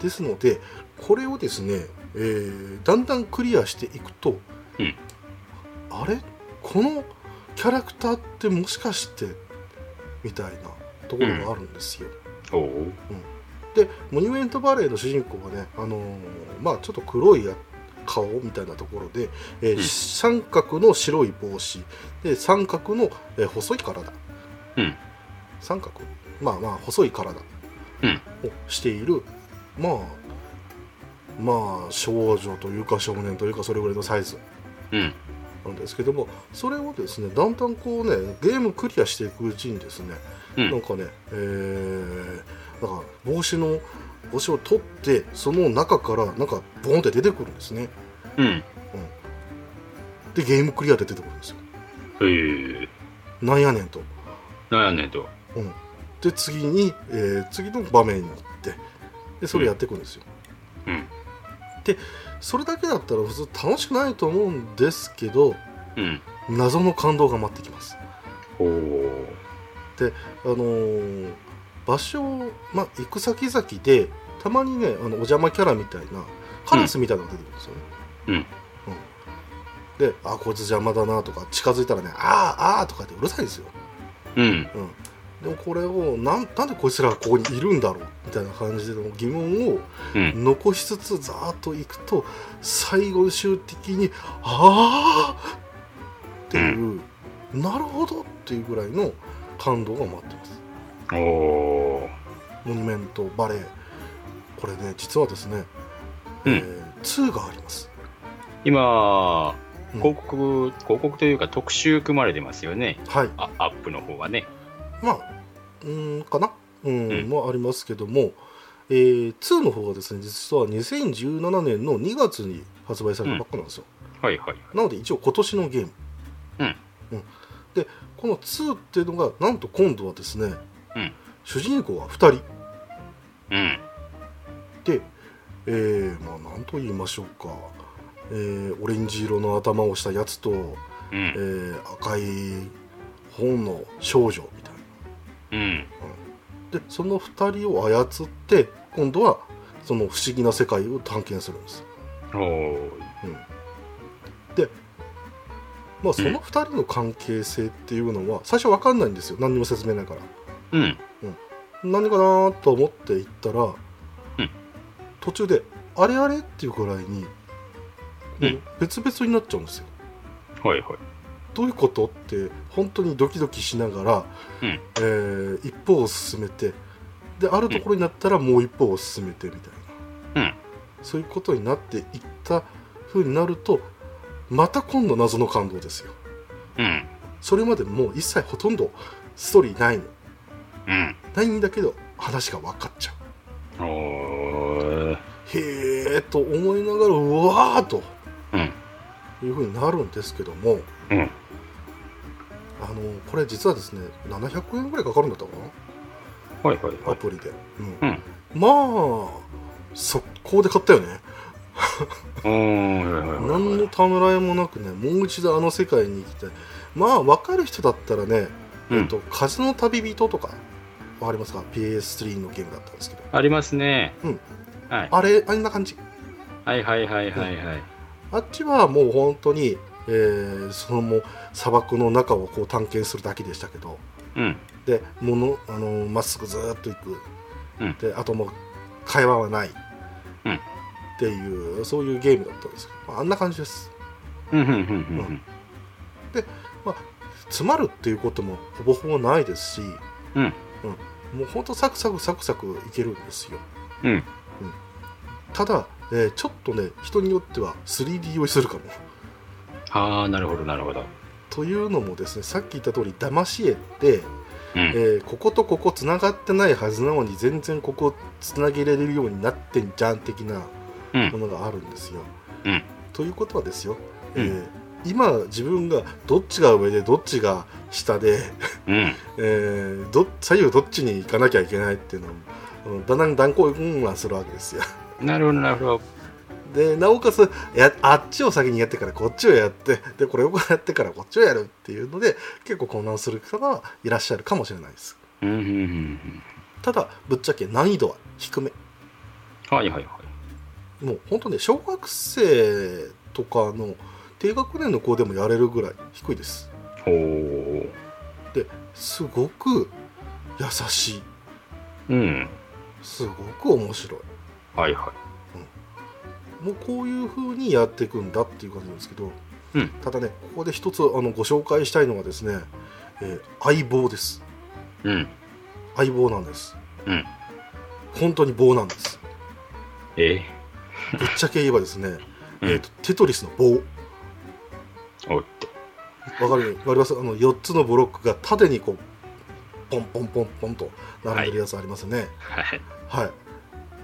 ですのでこれをですね、えーだんだんクリアしていくと、うん。あれ？このキャラクターってもしかしてみたいなところがあるんですよ、おお。でモニュメントバレーの主人公がね、あのーまあちょっと黒いや顔みたいなところで、えーうん。三角の白い帽子。で三角の、えー細い体。うん。三角？まあまあ細い体。をうん。している、まあまあ少女というか少年というかそれぐらいのサイズうん。なんですけどもそれをですねだんだんこうねゲームクリアしていくうちにですね、うんなんかねえー、なんか帽子の帽子を取ってその中からなんかボーンって出てくるんですねうん。でゲームクリアで出てくるんですよへえ。なんやねんとなんやねんと。で次に、えー次の場面にでそれやっていくんですよ、うん。それだけだったら普通楽しくないと思うんですけどうん。謎の感動が待ってきます。おお。あのー場所、まあ、行く先々でたまにねあのお邪魔キャラみたいなカラスみたいなのが出てくるんですよね、うん。うん。であこいつ邪魔だなとか近づいたらねあーあーとかってうるさいですよ、うん。うん、でもこれをなんなんでこいつらがここにいるんだろうみたいな感じでの疑問をうん。残しつつざーっといくと最後終的にああっていう、なるほどっていうぐらいの感動が待ってますおお。モニュメントバレーこれね実はですね、うんえー2があります今、うん広告、広告というか特集組まれてますよね。はいあアップの方はね。まあうーんかな？うん、うん。もありますけども、えー2の方がですね実は2017年の2月に発売されたばっかなんですよ、はいはい。なので一応今年のゲーム、うん。うん。でこの2っていうのがなんと今度はですね、うん。主人公は2人。うん。で、えーまあ何と言いましょうか、えーオレンジ色の頭をしたやつと、うえん。ー赤い本の少女うん。でその2人を操って今度はその不思議な世界を探検するんです、おお。でまあその2人の関係性っていうのは最初分かんないんですよ。何にも説明ないから。うん。何かなと思って行ったら、うん。途中であれあれっていうくらいに、うん。別々になっちゃうんですよ。はいはい。どういうことって本当にドキドキしながら、うん。えー一歩を進めてであるところになったらもう一歩を進めてみたいな、うん。そういうことになっていった風になるとまた今度謎の感動ですよ。うん。そそれまでもう一切ほとんどストーリーないの。うん。ないんだけど話が分かっちゃう。へえと思いながらうわーと。うん。いう風になるんですけどもうん。あのこれ実はですね700円ぐらいかかるんだったかはいはいはい。なアプリで、うんうん。まあ速攻で買ったよね。何のためらいもなくねもう一度あの世界に行きたいまあ分かる人だったらね、うんえっと「風の旅人」とか分かりますか？PS3 のゲームだったんですけどありますね。うん。はい。あれあんな感じはいはいはいはいはい。あっちはもう本当に、えーそのもう砂漠の中をこう探検するだけでしたけど。うん。でものあのまっすぐずーっと行く、うん。であともう会話はない、うん。っていうそういうゲームだったんですけど、まああんな感じです。うんうんうんうん詰まるっていうこともほぼほぼないですし、うん。もうほんとサクサクサクサクいけるんですよ。うん。ただ、えーちょっとね人によっては 3D 用意するかもああ、なるほどなるほど。というのもですねさっき言った通り騙し絵って、うん。えーこことここつながってないはずなのに全然ここつなげられるようになってんじゃん的なうんものがあるんですよ。うんということはですよ、えうー今自分がどっちが上でどっちが下で、うん。<laughs> えーど左右どっちに行かなきゃいけないっていうのをうんだんだん断行うんはするわけですよ。なるほどなるほど。でなおかつやあっちを先にやってからこっちをやってでこれをやってからこっちをやるっていうので結構混乱する方はいらっしゃるかもしれないです。うんうんうんうん。ただぶっちゃけ難易度は低めはいはいはい。もう本当ね小学生とかの低学年の子でもやれるぐらい低いですおお。すごく優しいうん。すごく面白いはいはもうこういう風にやっていくんだっていう感じなんですけど、うん。ただねここで一つあのご紹介したいのがですね、えー相棒です。い。うん。相棒なんです。うん。本当に棒なんです。え？ぶっちゃけ言えばですね、<laughs> うん。えーとテトリスの棒。おい。わかる？わかります？あの4つのブロックが縦にこうポンポンポンポンと並んでるやつありますね。はい。はい、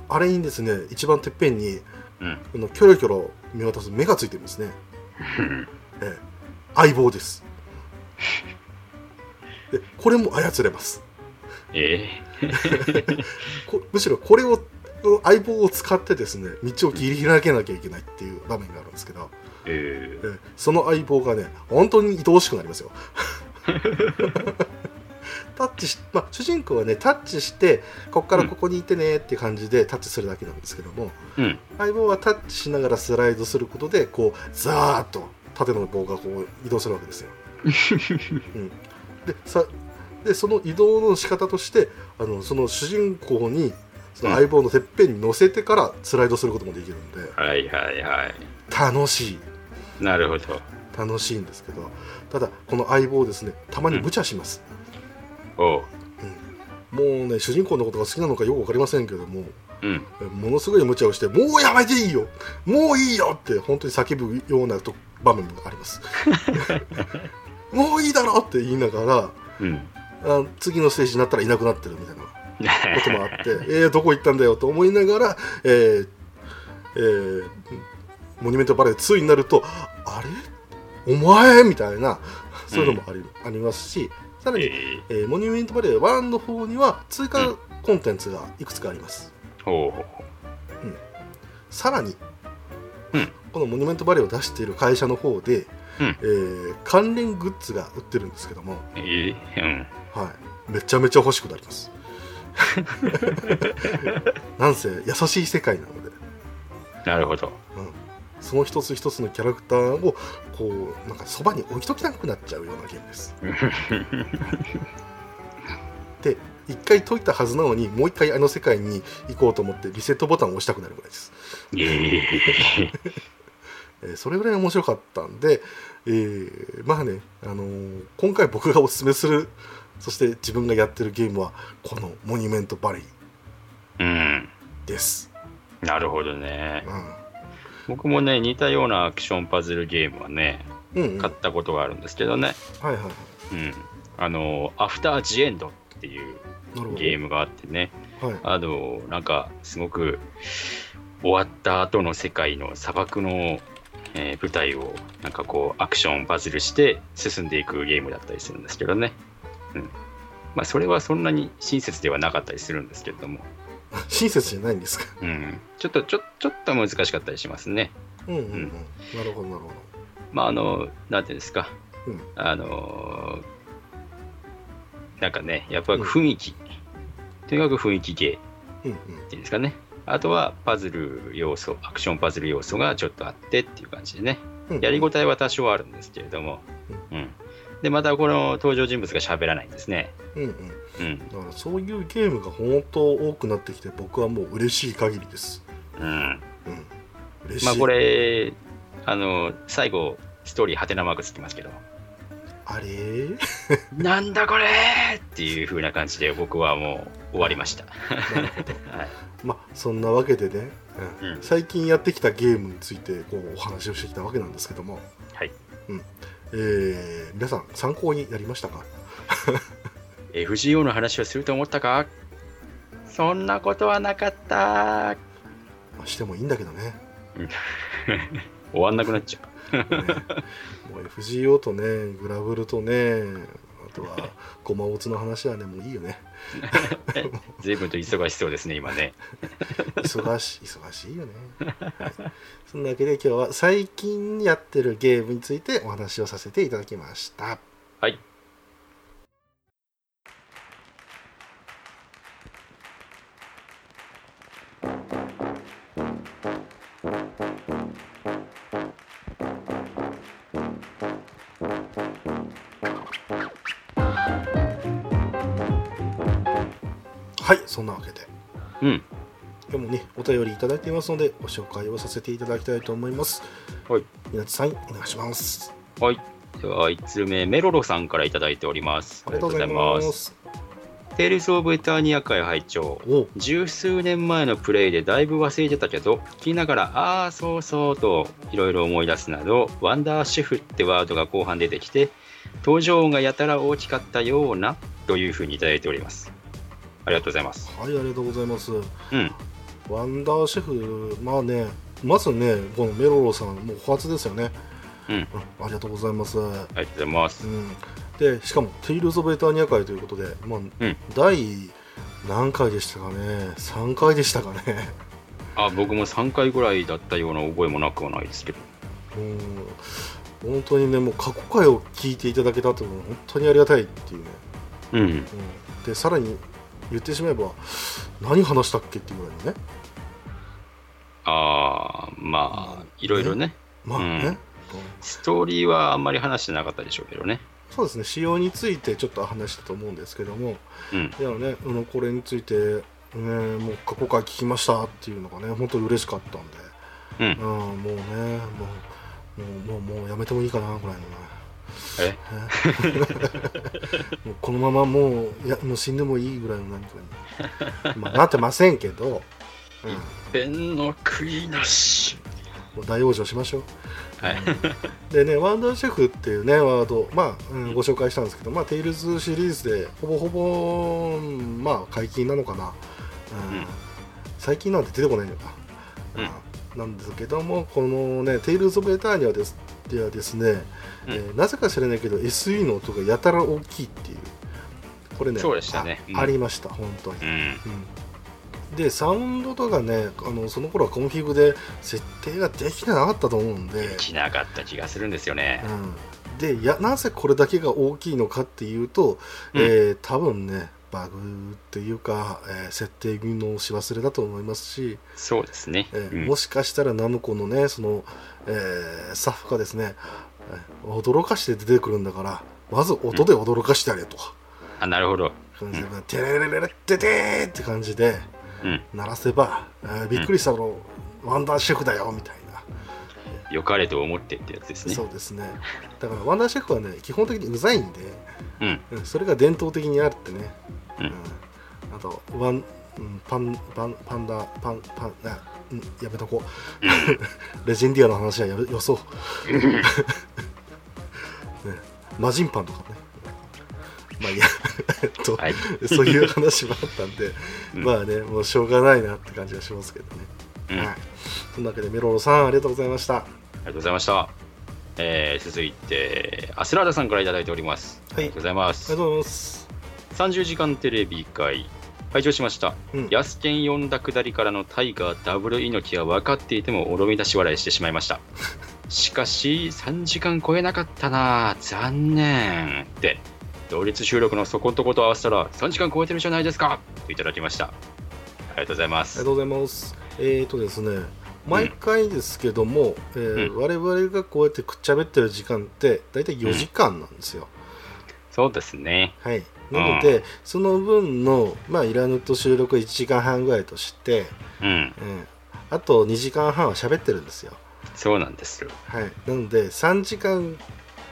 あれにですね。一番てっぺんにうん。このキョロキョロ見渡す目がついてるんですね、ええ、相棒です。でこれも操れます。え <laughs> こむしろこれを相棒を使ってですね道を切り開けなきゃいけないっていう場面があるんですけど、ー、え。ええ。その相棒がね本当に愛おしくなりますよ <laughs> タッチし、まあ、主人公はねタッチしてここからここにいてねっていう感じでタッチするだけなんですけども、ー、うん。相棒はタッチしながらスライドすることでこうザーッと縦の棒がこう移動するわけですよ。<laughs> うん、でさでその移動の仕方としてあのその主人公にその相棒のてっぺんに乗せてからスライドすることもできるんではいはいはい。楽しいなるほど。楽しいんですけどただこの相棒ですねたまに無茶します、おう。もうね主人公のことが好きなのかよく分かりませんけどもうん。ものすごい無茶をして「もうやめていいよもういいよ!」って本当に叫ぶようなと場面もあります <laughs> もういいだろって言いながらうん。あ次のステージになったらいなくなってるみたいなこともあって <laughs> えー、どこ行ったんだよと思いながら、えーえーモニュメントバレー2になるとあれ？お前？みたいなそういうのもあり,、ありますしさらに、ええーモニュメントバレー1の方には追加コンテンツがいくつかあります、うほうほさらに、うん。このモニュメントバレーを出している会社の方で、うん。えー関連グッズが売ってるんですけども、う。えー、うん。はい、めちゃめちゃ欲しくなります。<laughs> <laughs> なんせ優しい世界なので、なるほど。うん、その一つ一つのキャラクターをこうなんかそばに置いときたくなっちゃうようなゲームです。<laughs> で一回解いたはずなのにもう一回あの世界に行こうと思ってリセットボタンを押したくなるぐらいです。<laughs> それぐらい面白かったんで、えーまあね、あのー今回僕がおすすめするそして自分がやってるゲームはこの「モニュメントバレーうん。」です、なるほどね。う僕もね、似たようなアクションパズルゲームはね、んうんうん、買ったことがあるんですけどね。はいはいはいうん。あの、アフタージエンドっていうゲームがあってね、はいあの、なんか、すごく終わった後の世界の砂漠の、えー舞台を、なんかこう、アクションパズルして進んでいくゲームだったりするんですけどね。うん。まあ、それはそんなに親切ではなかったりするんですけれども、親切じゃないんですか。うん。ちょっと、ちょちょっと難しかったりしますね。うんうんうん、うんなるほどなるほまあ、あの、なんていうんですか、うん。あの、なんかね、やっぱり雰囲気、とにかく雰囲気ゲーどうんうん。っていうんですかね。あとはパズル要素、アクションパズル要素がちょっとあってっていう感じでね、うんやりごたえは多少あるんですけれども、うん。で、またこの登場人物が喋らないんですね。うんうんうん。だからそういうゲームが本当多くなってきて僕はもう嬉しい限りです。うん。うん。嬉しい。まあこれ、あの、最後、ストーリーハテナマークつきますけど、あれ？ー <laughs> なんだこれっていう風な感じで僕はもう終わりました。<laughs> はい。まあそんなわけでね、うん。うん。最近やってきたゲームについてこうお話をしてきたわけなんですけども、はい。えー皆さん参考になりましたか？<laughs> FGO の話をすると思ったか？そんなことはなかった。まあしてもいいんだけどね <laughs> 終わんなくなっちゃう。ねもう FGO とねグラブルとねあとはゴマオツの話はねもういいよね <laughs> 随分と忙しそうですね、今ね。忙しい忙しいよね、はい、そんなわけで今日は最近やってるゲームについてお話をさせていただきましたはい。そんなわけでうん。今日もねお便りいただいていますのでご紹介をさせていただきたいと思いますはい。みなつさんお願いしますはい。では、1つ目、メロロさんからいただいております。ありがとうございますテイルズ・オブ・エターニア回拝聴十数年前のプレイでだいぶ忘れてたけど、聞きながら、ああ、そうそうといろいろ思い出すなど、ワンダーシェフってワードが後半出てきて、登場音がやたら大きかったようなというふうにいただいております。ありがとうございます。はいありがとうございますうん。ワンダーシェフまあねまずねこのメロロさんもう初ですよねうん。うんありがとうございます、うありがとうございます。ん、でしかも「テイルズ・オブ・エターニア回」ということで、まあうん第何回でしたかね？3回でしたかね <laughs> あ、僕も3回ぐらいだったような覚えもなくはないですけど。うん本当にねもう過去回を聞いていただけたというのは本当にありがたいっていうね、うん。うん、でさらに言ってしまえば何話したっけっていうぐらいのね。ああ、まあ、いろいろね。まあね、うん。うん。ストーリーはあんまり話してなかったでしょうけどね。そうですね。仕様についてちょっと話したと思うんですけども。うん。いやね、あのこれについて、ね、もう過去回聞きましたっていうのがね本当に嬉しかったんで、うん。うん、もうねもうもうもうもうやめてもいいかなぐらいのねえ？<laughs> もうこのままもういやもう死んでもいいぐらいの何かに、まあ、なってませんけど、うん、の悔いなし。もう大往生しましょう。はい。でね、ワンダーシェフっていうね、ワード、まあ、うんご紹介したんですけど、まあ、テイルズシリーズで、ほぼほぼ、うんまあ、解禁なのかな。うんうん最近なんて出てこないのか。うんうんなんですけども、このね、テイルズ・オブ・エターニアですではですね、うん。えーなぜか知らないけど、SE の音がやたら大きいっていう、これね、そうでしたね。うん。あありました、本当に。うん。うん。でサウンドとかねあのその頃はコンフィグで設定ができてなかったと思うんで。で、きなかった気がするんですよね。うん、でやなぜこれだけが大きいのかっていうと、うん。えー多分ねバグっていうか、えー設定のし忘れだと思いますし、そうですね。えーうん。もしかしたらナムコのねその、えースタッフがですねえー驚かして出てくるんだからまず音で驚かしてやれと、あ、なるほど。感じでテレレレレテテーって感じでうん。鳴らせば、えーびっくりしたの、ワンダーシェフだよみたいな。良かれと思ってってやつですね。そうですねだからワンダーシェフはね基本的にうざいんで、うん。うんそれが伝統的にあるってね、うんあとワン、うんパンパンパンダパンパンやめとこう。<laughs> レジェンディアの話はやめよそう、ね、マジンパンとかね。まあいいや。<laughs> と、はい。そういう話もあったんで、うん。まあねもうしょうがないなって感じがしますけどね、うん。あはい。そんなわけでメロロさんありがとうございました。りがとうございました。えー、続いて、アスラーダさんからいただいております。あはい。りがとうございまありすが。とうございます。30時間テレビ会、拝聴しました。うんヤスケン呼んだくだりからのタイガーダブル猪木は分かっていてもおろみ出し笑いしてしまいました。<laughs> しかし、3時間超えなかったな残念って、同率収録のそことこと合わせたら3時間超えてるじゃないですかといただきました。ありがとうございます。ありがとうございます。えーとですね、毎回ですけども、えーうん我々がこうやってくっちゃべってる時間って大体4時間なんですよ。そうですね。はい。なので、その分の、まあ、イラヌと収録1時間半ぐらいとして、うん。うん、あと2時間半は喋ってるんですよ。そうなんですよ。はい。なので、3時間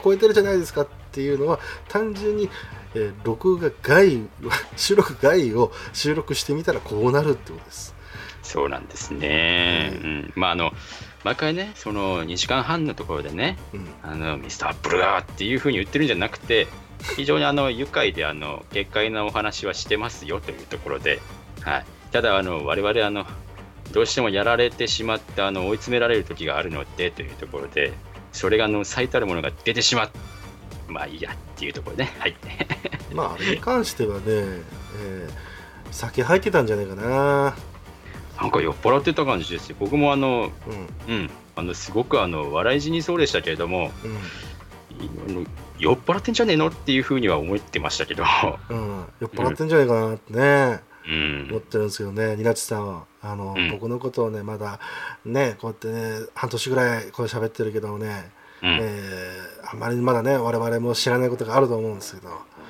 超えてるじゃないですかっていうのは、単純に、えー録画外、<laughs> 収録外を収録してみたらこうなるってことです。そうなんですね。ううん。まあ、あの、毎回ね、その2時間半のところでね、うん。あのミスターアップルがっていうふうに言ってるんじゃなくて、非常にあの愉快であの軽快なお話はしてますよというところで、はい、ただあの、我々あの、どうしてもやられてしまってあの追い詰められる時があるのでというところで、それがあの最たるものが出てしまう、まあいいやっていうところで、はい、<laughs> まあ、あれに関してはね、えー酒入ってたんじゃないかな。なんか酔っ払ってた感じですよ、僕もあの、うん。うん、あのすごくあの笑い死にそうでしたけれども、うん。酔っ払ってんじゃねえの？っていうふうには思ってましたけど、うん、酔っ払ってんじゃないかなってね、うん。思ってるんですけどね、ニナチさんは。あの、うん。僕のことをね、まだ、ね、こうやってね、半年ぐらいこれ喋ってるけどね、うん。えーあんまりまだね、我々も知らないことがあると思うんですけど、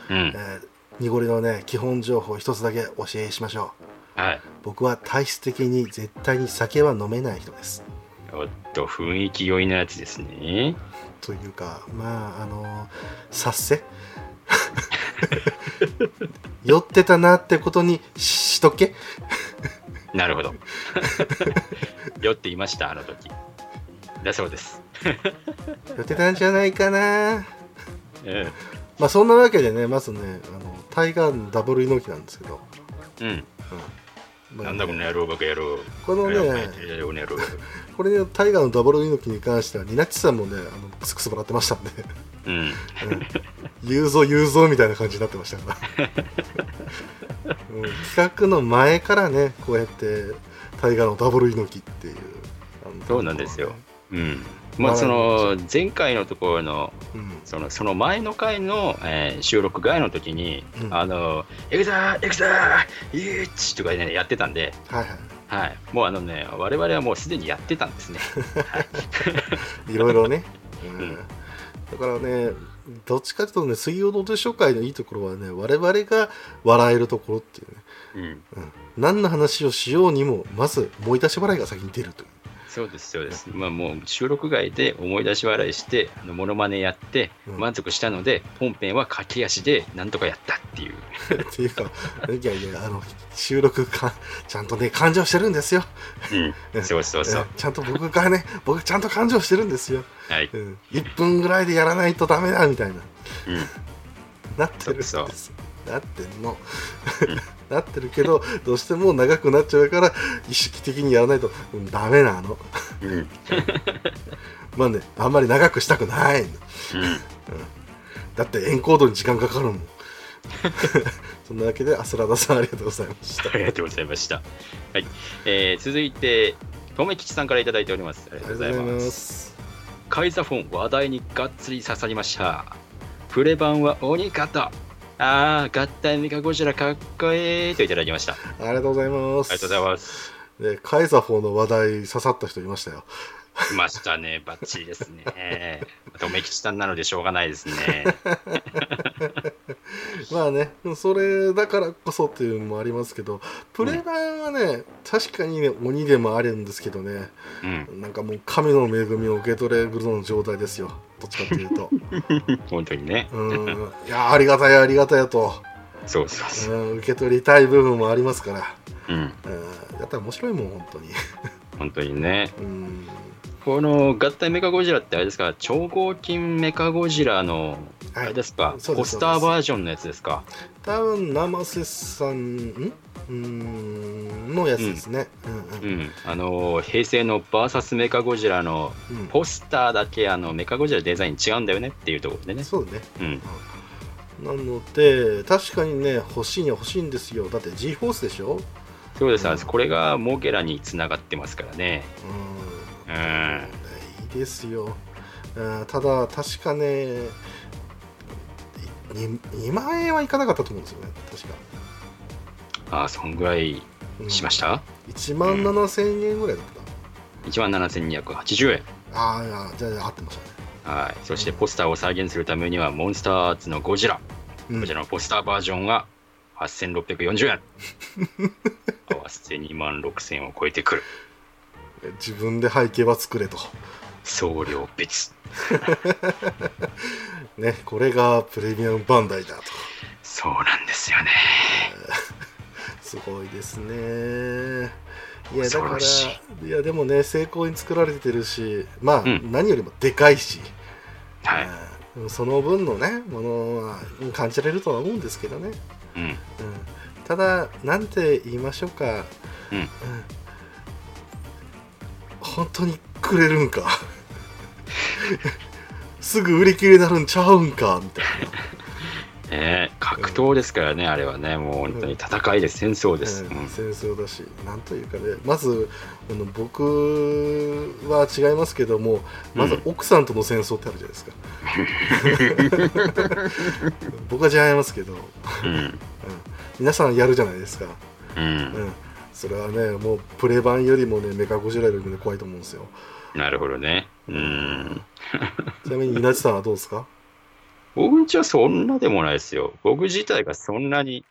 うん。えー濁りのね、基本情報一つだけ教えしましょう。はい、僕は体質的に絶対に酒は飲めない人です。おっと雰囲気良いなやつですね。というか、まあ、あの、察せ <laughs> 酔ってたなってことにししとけ。なるほど。<laughs> 酔っていました、あの時。だそうです。酔ってたんじゃないかな。えまあそんなわけでねまずねあのタイガーのダブル猪木なんですけど、えうん。まあなんだこの野郎バカ野郎。このね <laughs> これねタイガーのダブル猪木に関してはニナッチさんもねあのクスクス笑ってましたんで、うん。うん、言うぞ言うぞみたいな感じになってましたから、<laughs> うん、企画の前からねこうやってタイガーのダブル猪木っていうあのそうなんですよ。うん。まあその前回のところのうん。そのその前の回の、えー収録外の時に、うん。あの「エクザーエクザーイエッチ!」とかねやってたんで、はいははい、もうあのね我々はもうすでにやってたんですね。いい。ろいろね、<laughs> うん。うん。だからねどっちかというとね水曜どうでしょう会のいいところはね我々が笑えるところっていうね。うん、うん、何の話をしようにもまず思い出し笑いが先に出るというそうですそうです。まあもう収録外で思い出し笑いしてあのモノマネやってうん。満足したので、本編は駆け足でなんとかやったっていう。っていうかいやいやあの収録かちゃんとね感情してるんですよ。うん、そうそうそう。ちゃんと僕がね僕ちゃんと感情してるんですよ、はい。うん、1分ぐらいでやらないとダメだみたいな。うん、なってるんですなってんの。うんなってるけどどうしても長くなっちゃうから意識的にやらないと、うん、ダメなのうん、まあねあんまり長くしたくないのうん。だってエンコードに時間かかるもん <laughs> そんなわけでアスラダさんありがとうございましたありがとうございました。はい。えー続いて、とめきちさんからいただいております。ありあがとうございます。すカイザフォン、話題にがっつり刺さりました。プレ版は鬼方。あー、合体メカゴジラかっこいいといただきました。あありがとうございますりがとうございます。でカイザフォーの話題刺さった人いましたよ来ましたね、バッチリですね。とめきちさんなのでしょうがないですね。<laughs> まあねそれだからこそっていうのもありますけどプレ版はね、確かにね鬼でもあるんですけどね。うん、なんかもう神の恵みを受け取れるの状態ですよ。どっちかっていうと。<laughs> 本当にね。うん。いやありがたいありがたいと、そうそうそう。うん、受け取りたい部分もありますから、うん、うん、やったら面白いもん本当に。本当にね。うんこの合体メカゴジラってあれですか、超合金メカゴジラの、はい。あれですか、そうですポスターバージョンのやつですか？多分生瀬さんん？うんのやつですね、うんうん。うん、あの平成のバーサスメカゴジラのうん。ポスターだけあのメカゴジラデザイン違うんだよねっていうところでね。そうね。うん、なので確かにね欲しいには欲しいんですよ。だって G フォースでしょ？そうです、うん。これがモゲラにつながってますからね。うんうん、いいですよ。ただ確かね 2, 2万円はいかなかったと思うんですよね確か、ああ、そんぐらいうんしました、1万7000円ぐらいだった、?1 万7280円。ああじゃあ合ってましたね、はい、そしてポスターを再現するためにはモンスターアーツのゴジラ、うん。こちらのポスターバージョンが8640円。<laughs> 合わせて2万6000円を超えてくる。自分で背景は作れと。送料別。<laughs> ねこれがプレミアムバンダイだと。そうなんですよね。<laughs> すごいですね。いやだ恐からい。やでもね成功に作られてるしまあ、うん。何よりもでかいし、はい。うん。その分のねものは感じられるとは思うんですけどね、うん。うん、ただなんて言いましょうか、うん本当にくれるんか。<laughs> すぐ売り切れになるんちゃうんかみたい <laughs> ね格闘ですからね、あれはね、もう本当に戦いです、戦争でな、す。うん。うん。戦争だしなんというかね。まずあの僕は違いますけどもまず奥さんとの戦争ってあるじゃないですか、<laughs> 僕は違いますけど、うん。皆さんやるじゃないですか、う。うんん、それはねもうプレ版よりもねメカゴジラよりもね怖いと思うんですよなるほどね。うん。<laughs> ちなみに稲地さんはどうですか？僕んちはそんなでもないですよ。僕自体がそんなに、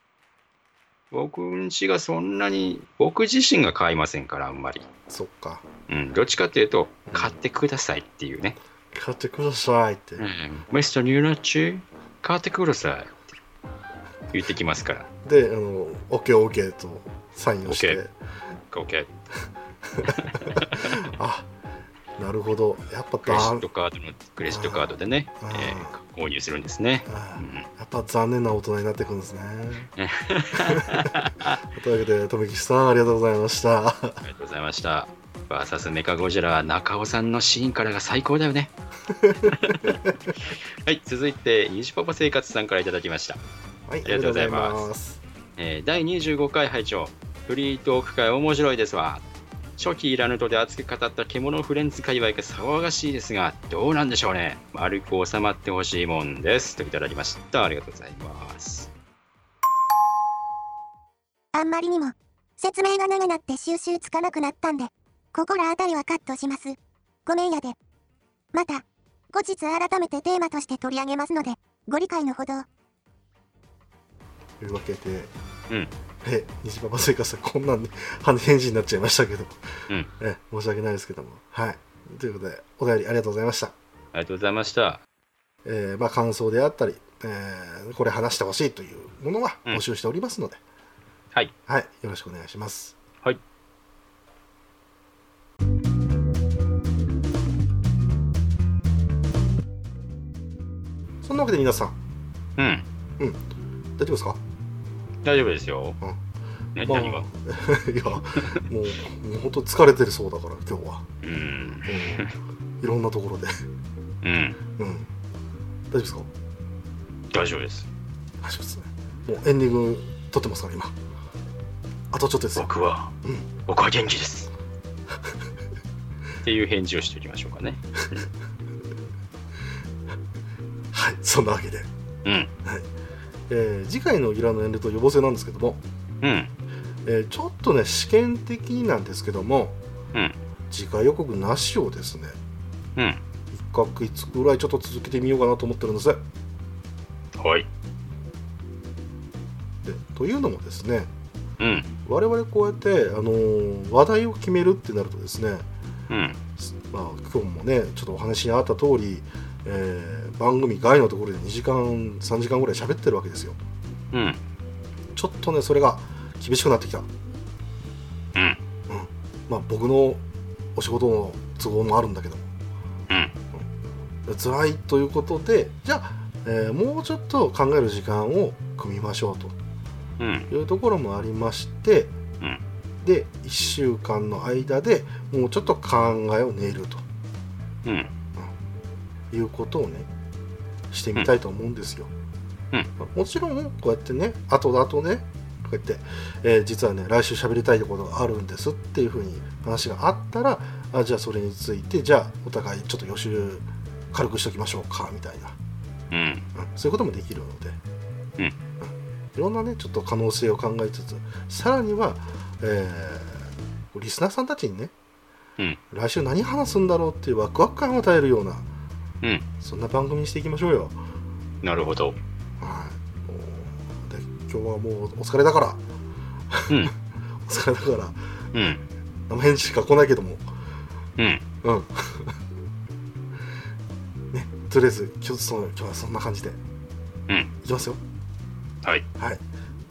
僕んちがそんなに、僕自身が買いませんから、あんまり。そっかうん。どっちかっていうと、買ってくださいっていうね。買ってくださいって、うん。ミスターニューナッチ、買ってください言ってきますから。であの OKOK とサインをして OK <laughs> あなるほどやっぱクレジッだトカードのクレジットカードでね、えー購入するんですね。あうんやっぱ残念な大人になっていくんですね <laughs> というわけで富吉さんありがとうございましたありがとうございました。バーサスメカゴジラ中尾さんのシーンからが最高だよね。<laughs> はい、続いて、ニジパパ生活さんからいただきました。はいありがとうございますえー第25回拝聴フリートーク会面白いですわ。初期イラヌトで熱く語った獣フレンズ界隈が騒がしいですが、どうなんでしょうね。丸く収まってほしいもんです。といただきました。ありがとうございます。あんまりにも説明が長なって収集つかなくなったんで、ここらあたりはカットします。ごめんやで。また、後日改めてテーマとして取り上げますので、ご理解のほど。というわけでうん。え西パパ生活さんこんなんで返事になっちゃいましたけど、うんえ申し訳ないですけどもはいということでお便りありがとうございましたありがとうございました。えーまあ、感想であったり、えーこれ話してほしいというものはうん募集しておりますので、はい。はい、よろしくお願いします。はい。そんなわけで皆さん、うん。大丈夫ですか？大丈夫ですよ。うんね、まあ、何 <laughs> がいや、もう、もう本当疲れてるそうだから、今日は。うん。うんいろんなところで。うん。うん。大丈夫ですか？大丈夫です。大丈夫ですね。もうエンディング撮ってますから、今。あとちょっとですよ。僕は、うん僕は元気です。っていう返事をしておきましょうかね。<laughs> はい、そんなわけで。うん。えー次回のギラのエンデと予防性なんですけども、うん。えーちょっとね試験的なんですけどもうん。次回予告なしをですねうん。1ヶ月ぐらいちょっと続けてみようかなと思ってるんですではい。というのもですねうん。我々こうやって、あのー話題を決めるってなるとですね、うん。まあ、今日もねちょっとお話にあった通り、えー番組外のところで2時間3時間ぐらい喋ってるわけですようん。ちょっとねそれが厳しくなってきた、うんうん。まあ、僕のお仕事の都合もあるんだけどうん。辛いということでじゃあ、えーもうちょっと考える時間を組みましょううん。というところもありましてうん。で1週間の間でもうちょっと考えを練るうん。ということをねしてみたいと思うんですよ、うん。まあもちろんこうやってね後々ねこうやって、えー実はね来週喋りたいことがあるんですっていうふうに話があったらあじゃあそれについてじゃあお互いちょっと予習軽くしときましょうかみたいな。うん。うん。そういうこともできるので、うん。いろんなねちょっと可能性を考えつつさらには、えーリスナーさんたちにね、うん。来週何話すんだろうっていうワクワク感を与えるようなうん。そんな番組にしていきましょうよ。なるほど。はい、もうで今日はもうお疲れだからうん。<laughs> お疲れだからうん。生返事しか来ないけどもうん。うん <laughs> ねとりあえず今日その今日はそんな感じでうん。いきますよ。はい。はい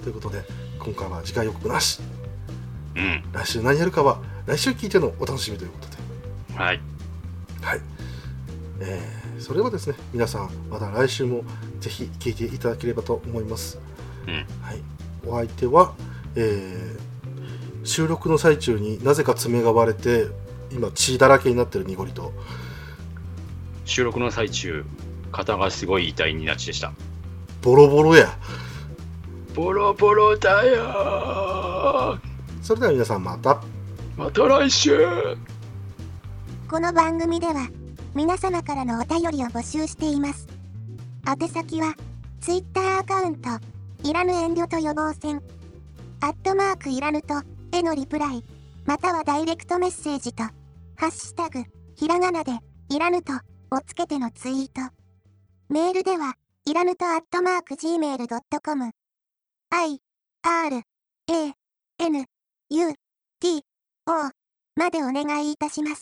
ということで今回は次回予告なしうん。来週何やるかは来週聞いてのお楽しみということではい。はい、えーそれではですね皆さんまた来週もぜひ聞いていただければと思います、うん。はい、お相手は、えー収録の最中になぜか爪が割れて今血だらけになってる濁りと。収録の最中、肩がすごい痛いニナチでした。ボロボロや。ボロボロだよ。それでは皆さんまた。また来週。この番組では皆様からのお便りを募集しています。宛先は Twitter アカウントいらぬ遠慮と予防線アットマークいらぬとへのリプライまたはダイレクトメッセージとハッシュタグひらがなでいらぬとをつけてのツイートメールではいらぬとアットマーク gmail.com i r a n u t o までお願いいたします。